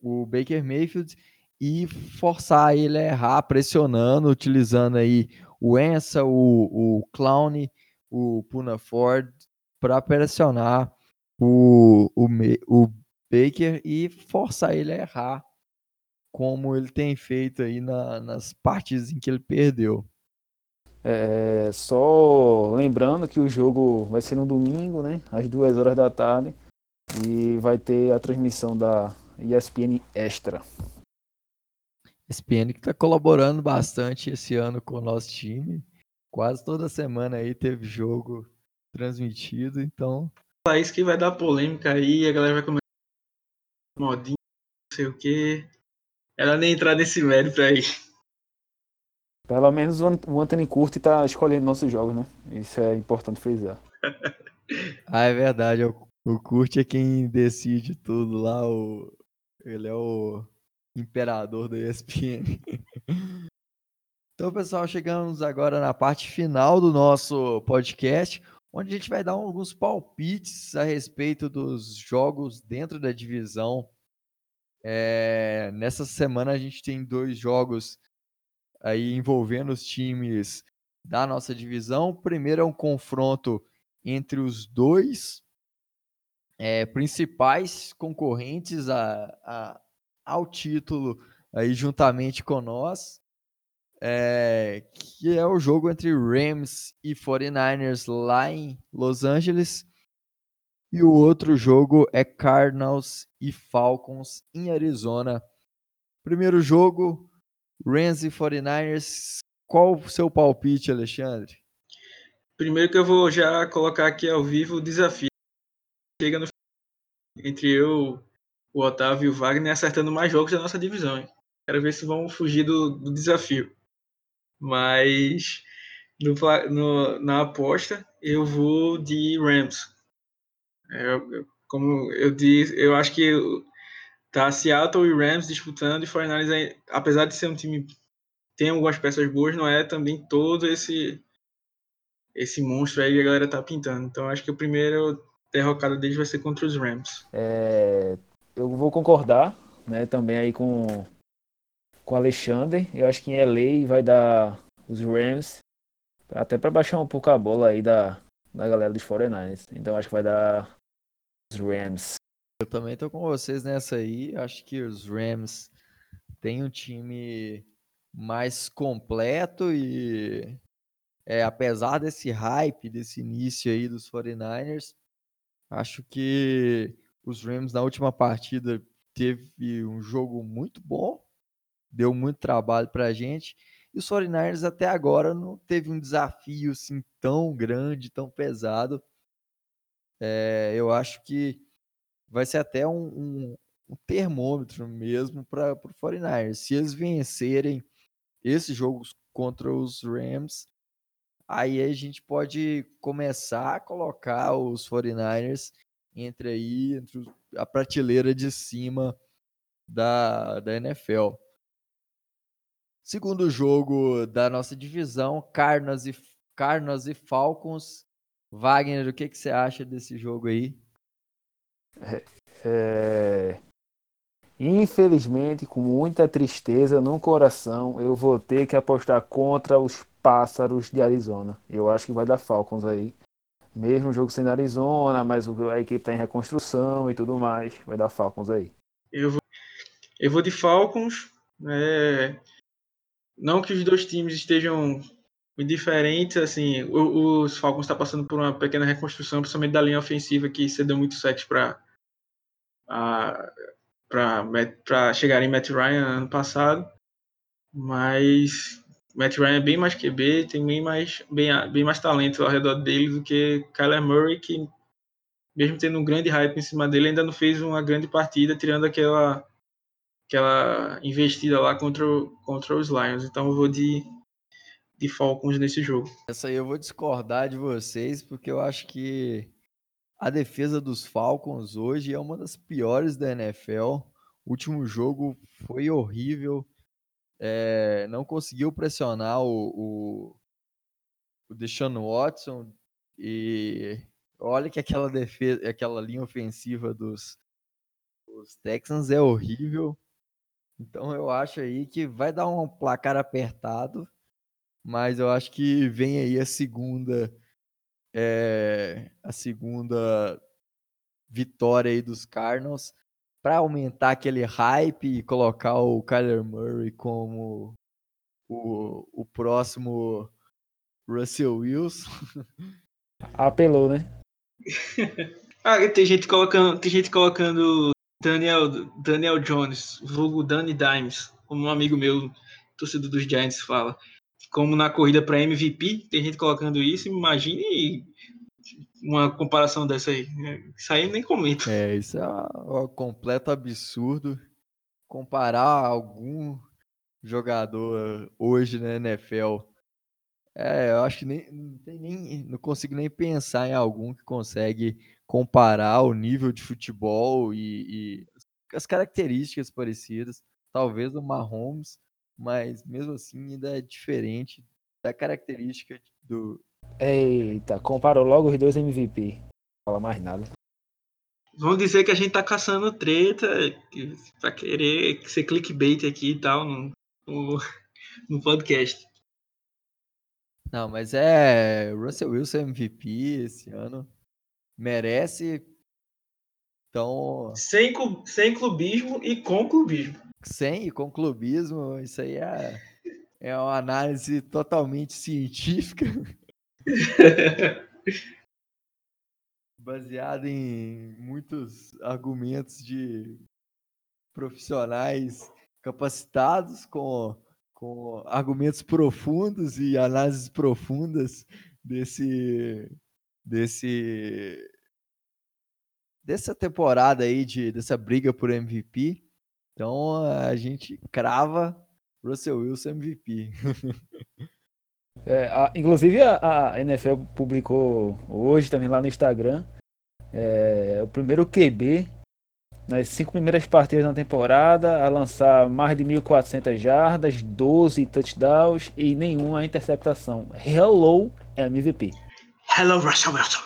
o Baker Mayfield e forçar ele a errar, pressionando, utilizando aí o Ensa, o, o Clown, o Puna Ford para pressionar o, o, o Baker e forçar ele a errar, como ele tem feito aí na, nas partes em que ele perdeu. É, só lembrando que o jogo vai ser no domingo, né? Às duas horas da tarde. E vai ter a transmissão da ESPN Extra. ESPN que está colaborando bastante esse ano com o nosso time. Quase toda semana aí teve jogo transmitido, então. País que vai dar polêmica aí, a galera vai começar modinho, não sei o que. Ela nem entrar nesse mérito aí. Pelo menos o Anthony Curti tá escolhendo nossos jogos, né? Isso é importante frisar. *laughs* ah, é verdade. O, o Curti é quem decide tudo lá. O, ele é o imperador da ESPN. *laughs* então, pessoal, chegamos agora na parte final do nosso podcast, onde a gente vai dar alguns palpites a respeito dos jogos dentro da divisão. É, nessa semana a gente tem dois jogos aí envolvendo os times da nossa divisão. O primeiro é um confronto entre os dois é, principais concorrentes a, a, ao título aí juntamente com nós, é, que é o jogo entre Rams e 49ers lá em Los Angeles. E o outro jogo é Cardinals e Falcons em Arizona. Primeiro jogo, Rams e 49ers. Qual o seu palpite, Alexandre? Primeiro que eu vou já colocar aqui ao vivo o desafio. Chega no entre eu, o Otávio e o Wagner acertando mais jogos da nossa divisão. Hein? Quero ver se vão fugir do, do desafio. Mas no, no, na aposta eu vou de Rams. Eu, como eu disse, eu acho que Tá Seattle e Rams disputando e 49ers, apesar de ser um time tem algumas peças boas, não é também todo esse esse monstro aí que a galera tá pintando. Então acho que o primeiro derrocada deles vai ser contra os Rams. É, eu vou concordar, né, também aí com com o Alexander. Eu acho que em LA vai dar os Rams até para baixar um pouco a bola aí da, da galera dos 49ers. Então acho que vai dar os Rams. Eu também tô com vocês nessa aí. Acho que os Rams têm um time mais completo e é, apesar desse hype, desse início aí dos 49ers, acho que os Rams na última partida teve um jogo muito bom, deu muito trabalho pra gente. E os 49ers até agora não teve um desafio assim tão grande, tão pesado. É, eu acho que vai ser até um, um, um termômetro mesmo para o 49ers. Se eles vencerem esses jogos contra os Rams, aí a gente pode começar a colocar os 49ers entre aí, entre a prateleira de cima da, da NFL. Segundo jogo da nossa divisão, Cardinals e, Cardinals e Falcons. Wagner, o que, que você acha desse jogo aí? É... Infelizmente, com muita tristeza no coração, eu vou ter que apostar contra os pássaros de Arizona. Eu acho que vai dar Falcons aí. Mesmo o jogo sendo Arizona, mas a equipe está em reconstrução e tudo mais, vai dar Falcons aí. Eu vou, eu vou de Falcons. É... Não que os dois times estejam muito diferentes. Assim, os Falcons estão tá passando por uma pequena reconstrução, principalmente da linha ofensiva, que cedeu muito sexo para para chegar em Matt Ryan ano passado. Mas Matt Ryan é bem mais QB, tem bem mais, bem, bem mais talento ao redor dele do que Kyler Murray, que mesmo tendo um grande hype em cima dele, ainda não fez uma grande partida, tirando aquela aquela investida lá contra, contra os Lions. Então eu vou de, de Falcons nesse jogo. Essa aí eu vou discordar de vocês, porque eu acho que a defesa dos Falcons hoje é uma das piores da NFL. O último jogo foi horrível. É, não conseguiu pressionar o, o, o Deshaun Watson. E olha que aquela defesa, aquela linha ofensiva dos, dos Texans é horrível. Então eu acho aí que vai dar um placar apertado, mas eu acho que vem aí a segunda é, a segunda vitória aí dos Cardinals para aumentar aquele hype e colocar o Kyler Murray como o, o próximo Russell Wilson. Apelou, né? *laughs* ah, tem gente colocando, tem gente colocando Daniel, Daniel Jones, vulgo Danny Dimes, como um amigo meu, torcedor dos Giants, fala. Como na corrida para MVP, tem gente colocando isso, imagine uma comparação dessa aí. Isso aí nem comento. É, isso é um completo absurdo. Comparar algum jogador hoje na NFL. É, eu acho que nem, nem, não consigo nem pensar em algum que consegue comparar o nível de futebol e, e as características parecidas. Talvez o Mahomes, mas mesmo assim ainda é diferente da característica do. Eita, comparou logo os dois MVP. Não fala mais nada. Vamos dizer que a gente tá caçando treta pra querer ser clickbait aqui e tal no, no, no podcast. Não, mas é Russell Wilson MVP esse ano merece. Então. Sem, sem clubismo e com clubismo. Sem e com clubismo, isso aí é, é uma análise totalmente científica. *laughs* baseada em muitos argumentos de profissionais capacitados com, com argumentos profundos e análises profundas desse desse dessa temporada aí de dessa briga por MVP. Então a gente crava Russell Wilson MVP. *laughs* é, a, inclusive a, a, NFL publicou hoje também lá no Instagram é, o primeiro QB nas cinco primeiras partidas da temporada a lançar mais de 1.400 jardas, 12 touchdowns e nenhuma interceptação. Hello MVP. Hello, Russell Wilson.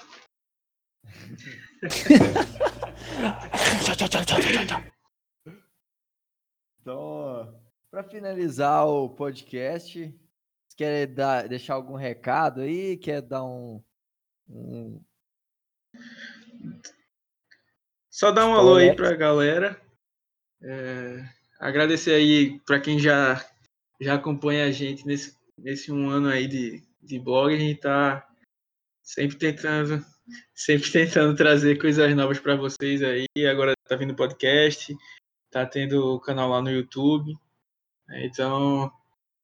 então, para finalizar o podcast, quer dar, deixar algum recado aí? Quer dar um, um... Só dar um alô aí para a galera. É, agradecer aí para quem já já acompanha a gente nesse, nesse um ano aí de, de blog. A gente tá Sempre tentando, sempre tentando trazer coisas novas para vocês aí. Agora tá vindo podcast, tá tendo o canal lá no YouTube. Então,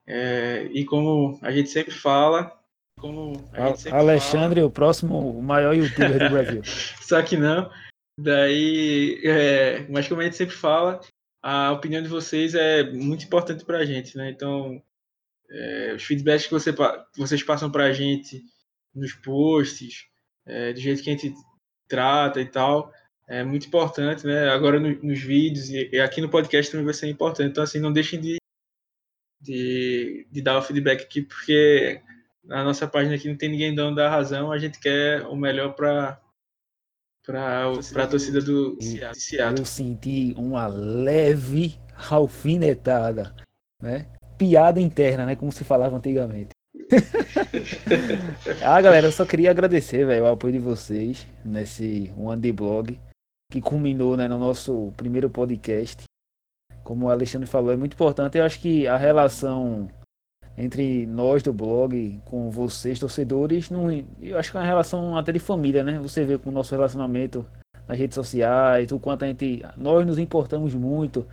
é, e como a gente sempre fala, como sempre Alexandre, fala... o próximo o maior youtuber do Brasil. *laughs* Só que não. Daí, é, mas como a gente sempre fala, a opinião de vocês é muito importante para a gente, né? Então, é, os feedbacks que você, vocês passam para a gente nos posts, é, do jeito que a gente trata e tal, é muito importante, né? Agora no, nos vídeos e, e, aqui no podcast também vai ser importante. Então, assim, não deixem de, de, de dar o feedback aqui, porque na nossa página aqui não tem ninguém dando da razão, a gente quer o melhor para para a torcida do Seattle. Eu senti uma leve alfinetada, né? Piada interna, né? Como se falava antigamente. *laughs* ah, galera, eu só queria agradecer, velho, o apoio de vocês nesse One Day Blog, que culminou né, no nosso primeiro podcast. Como o Alexandre falou, é muito importante. Eu acho que a relação entre nós do blog, com vocês, torcedores, não, eu acho que é uma relação até de família, né? Você vê com o nosso relacionamento nas redes sociais, o quanto a gente. Nós nos importamos muito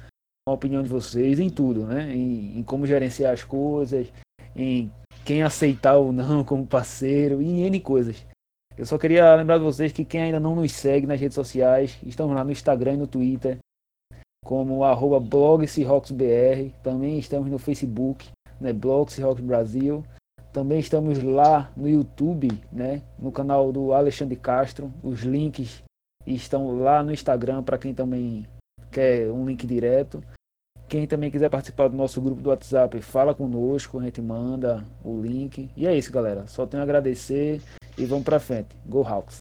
com a opinião de vocês em tudo, né? Em, em como gerenciar as coisas, em quem aceitar ou não como parceiro, em N coisas. Eu só queria lembrar de vocês que quem ainda não nos segue nas redes sociais, estamos lá no Instagram e no Twitter, como arroba blog Também estamos no Facebook, né, blog Seahawks Brasil. Também estamos lá no YouTube, né, no canal do Alexandre Castro. Os links estão lá no Instagram para quem também quer um link direto. Quem também quiser participar do nosso grupo do WhatsApp, fala conosco, a gente manda o link. E é isso, galera. Só tenho a agradecer e vamos pra frente. Go Hawks.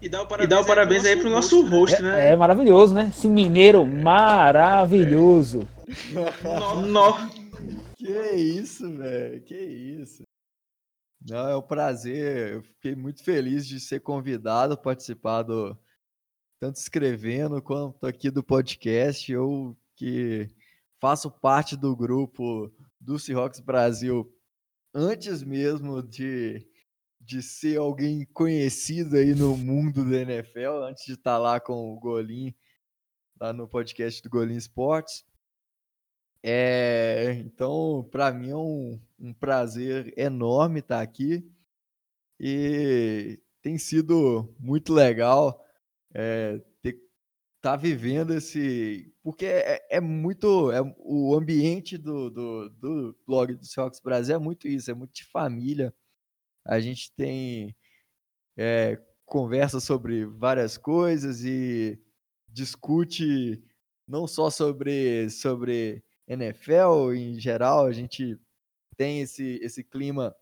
E dá o parabéns, dá o parabéns aí pro nosso, aí pro nosso host, né? É, é, maravilhoso, né? Esse mineiro maravilhoso. Que isso, velho. Que isso. Não, é um prazer. Eu fiquei muito feliz de ser convidado a participar do, tanto escrevendo quanto aqui do podcast. Eu que faço parte do grupo do Seahawks Brasil antes mesmo de de ser alguém conhecido aí no mundo da NFL, antes de estar tá lá com o Golim, lá no podcast do Golim Esportes. É, então, para mim é um, um prazer enorme estar tá aqui e tem sido muito legal é, ter, tá vivendo esse. Porque é, é muito. É, o ambiente do, do, do blog do Seahawks Brasil é muito isso, é muito de família a gente tem é, conversa sobre várias coisas e discute não só sobre, sobre NFL em geral, a gente tem esse, esse clima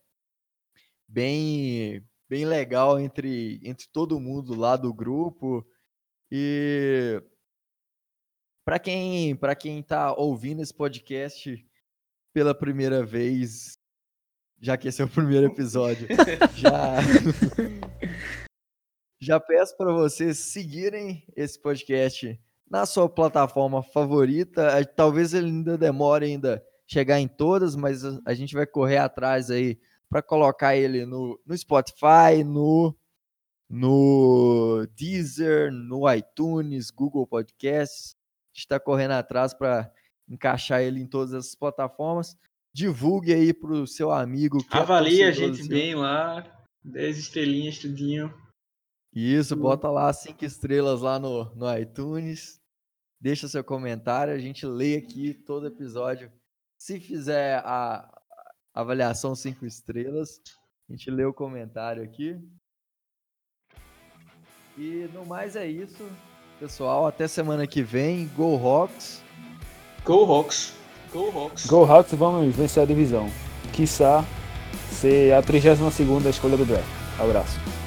bem, bem legal entre, entre todo mundo lá do grupo. E para quem para quem está ouvindo esse podcast pela primeira vez, já que esse é o primeiro episódio, *laughs* já, já peço para vocês seguirem esse podcast na sua plataforma favorita. Talvez ele ainda demore ainda chegar em todas, mas a gente vai correr atrás aí para colocar ele no, no Spotify, no no Deezer, no iTunes, Google Podcasts. A gente está correndo atrás para encaixar ele em todas essas plataformas divulgue aí para o seu amigo. Que é Avalie é a gente bem lá, 10 estrelinhas, tudinho. Isso, bota lá cinco estrelas lá no, no iTunes. Deixa seu comentário, a gente lê aqui todo episódio. Se fizer a avaliação cinco estrelas, a gente lê o comentário aqui. E no mais é isso, pessoal. Até semana que vem. Go Rocks! Go Rocks! Go Hawks. Go Hawks, vamos vencer a divisão. Quiçá ser a 32 escolha do draft. Abraço.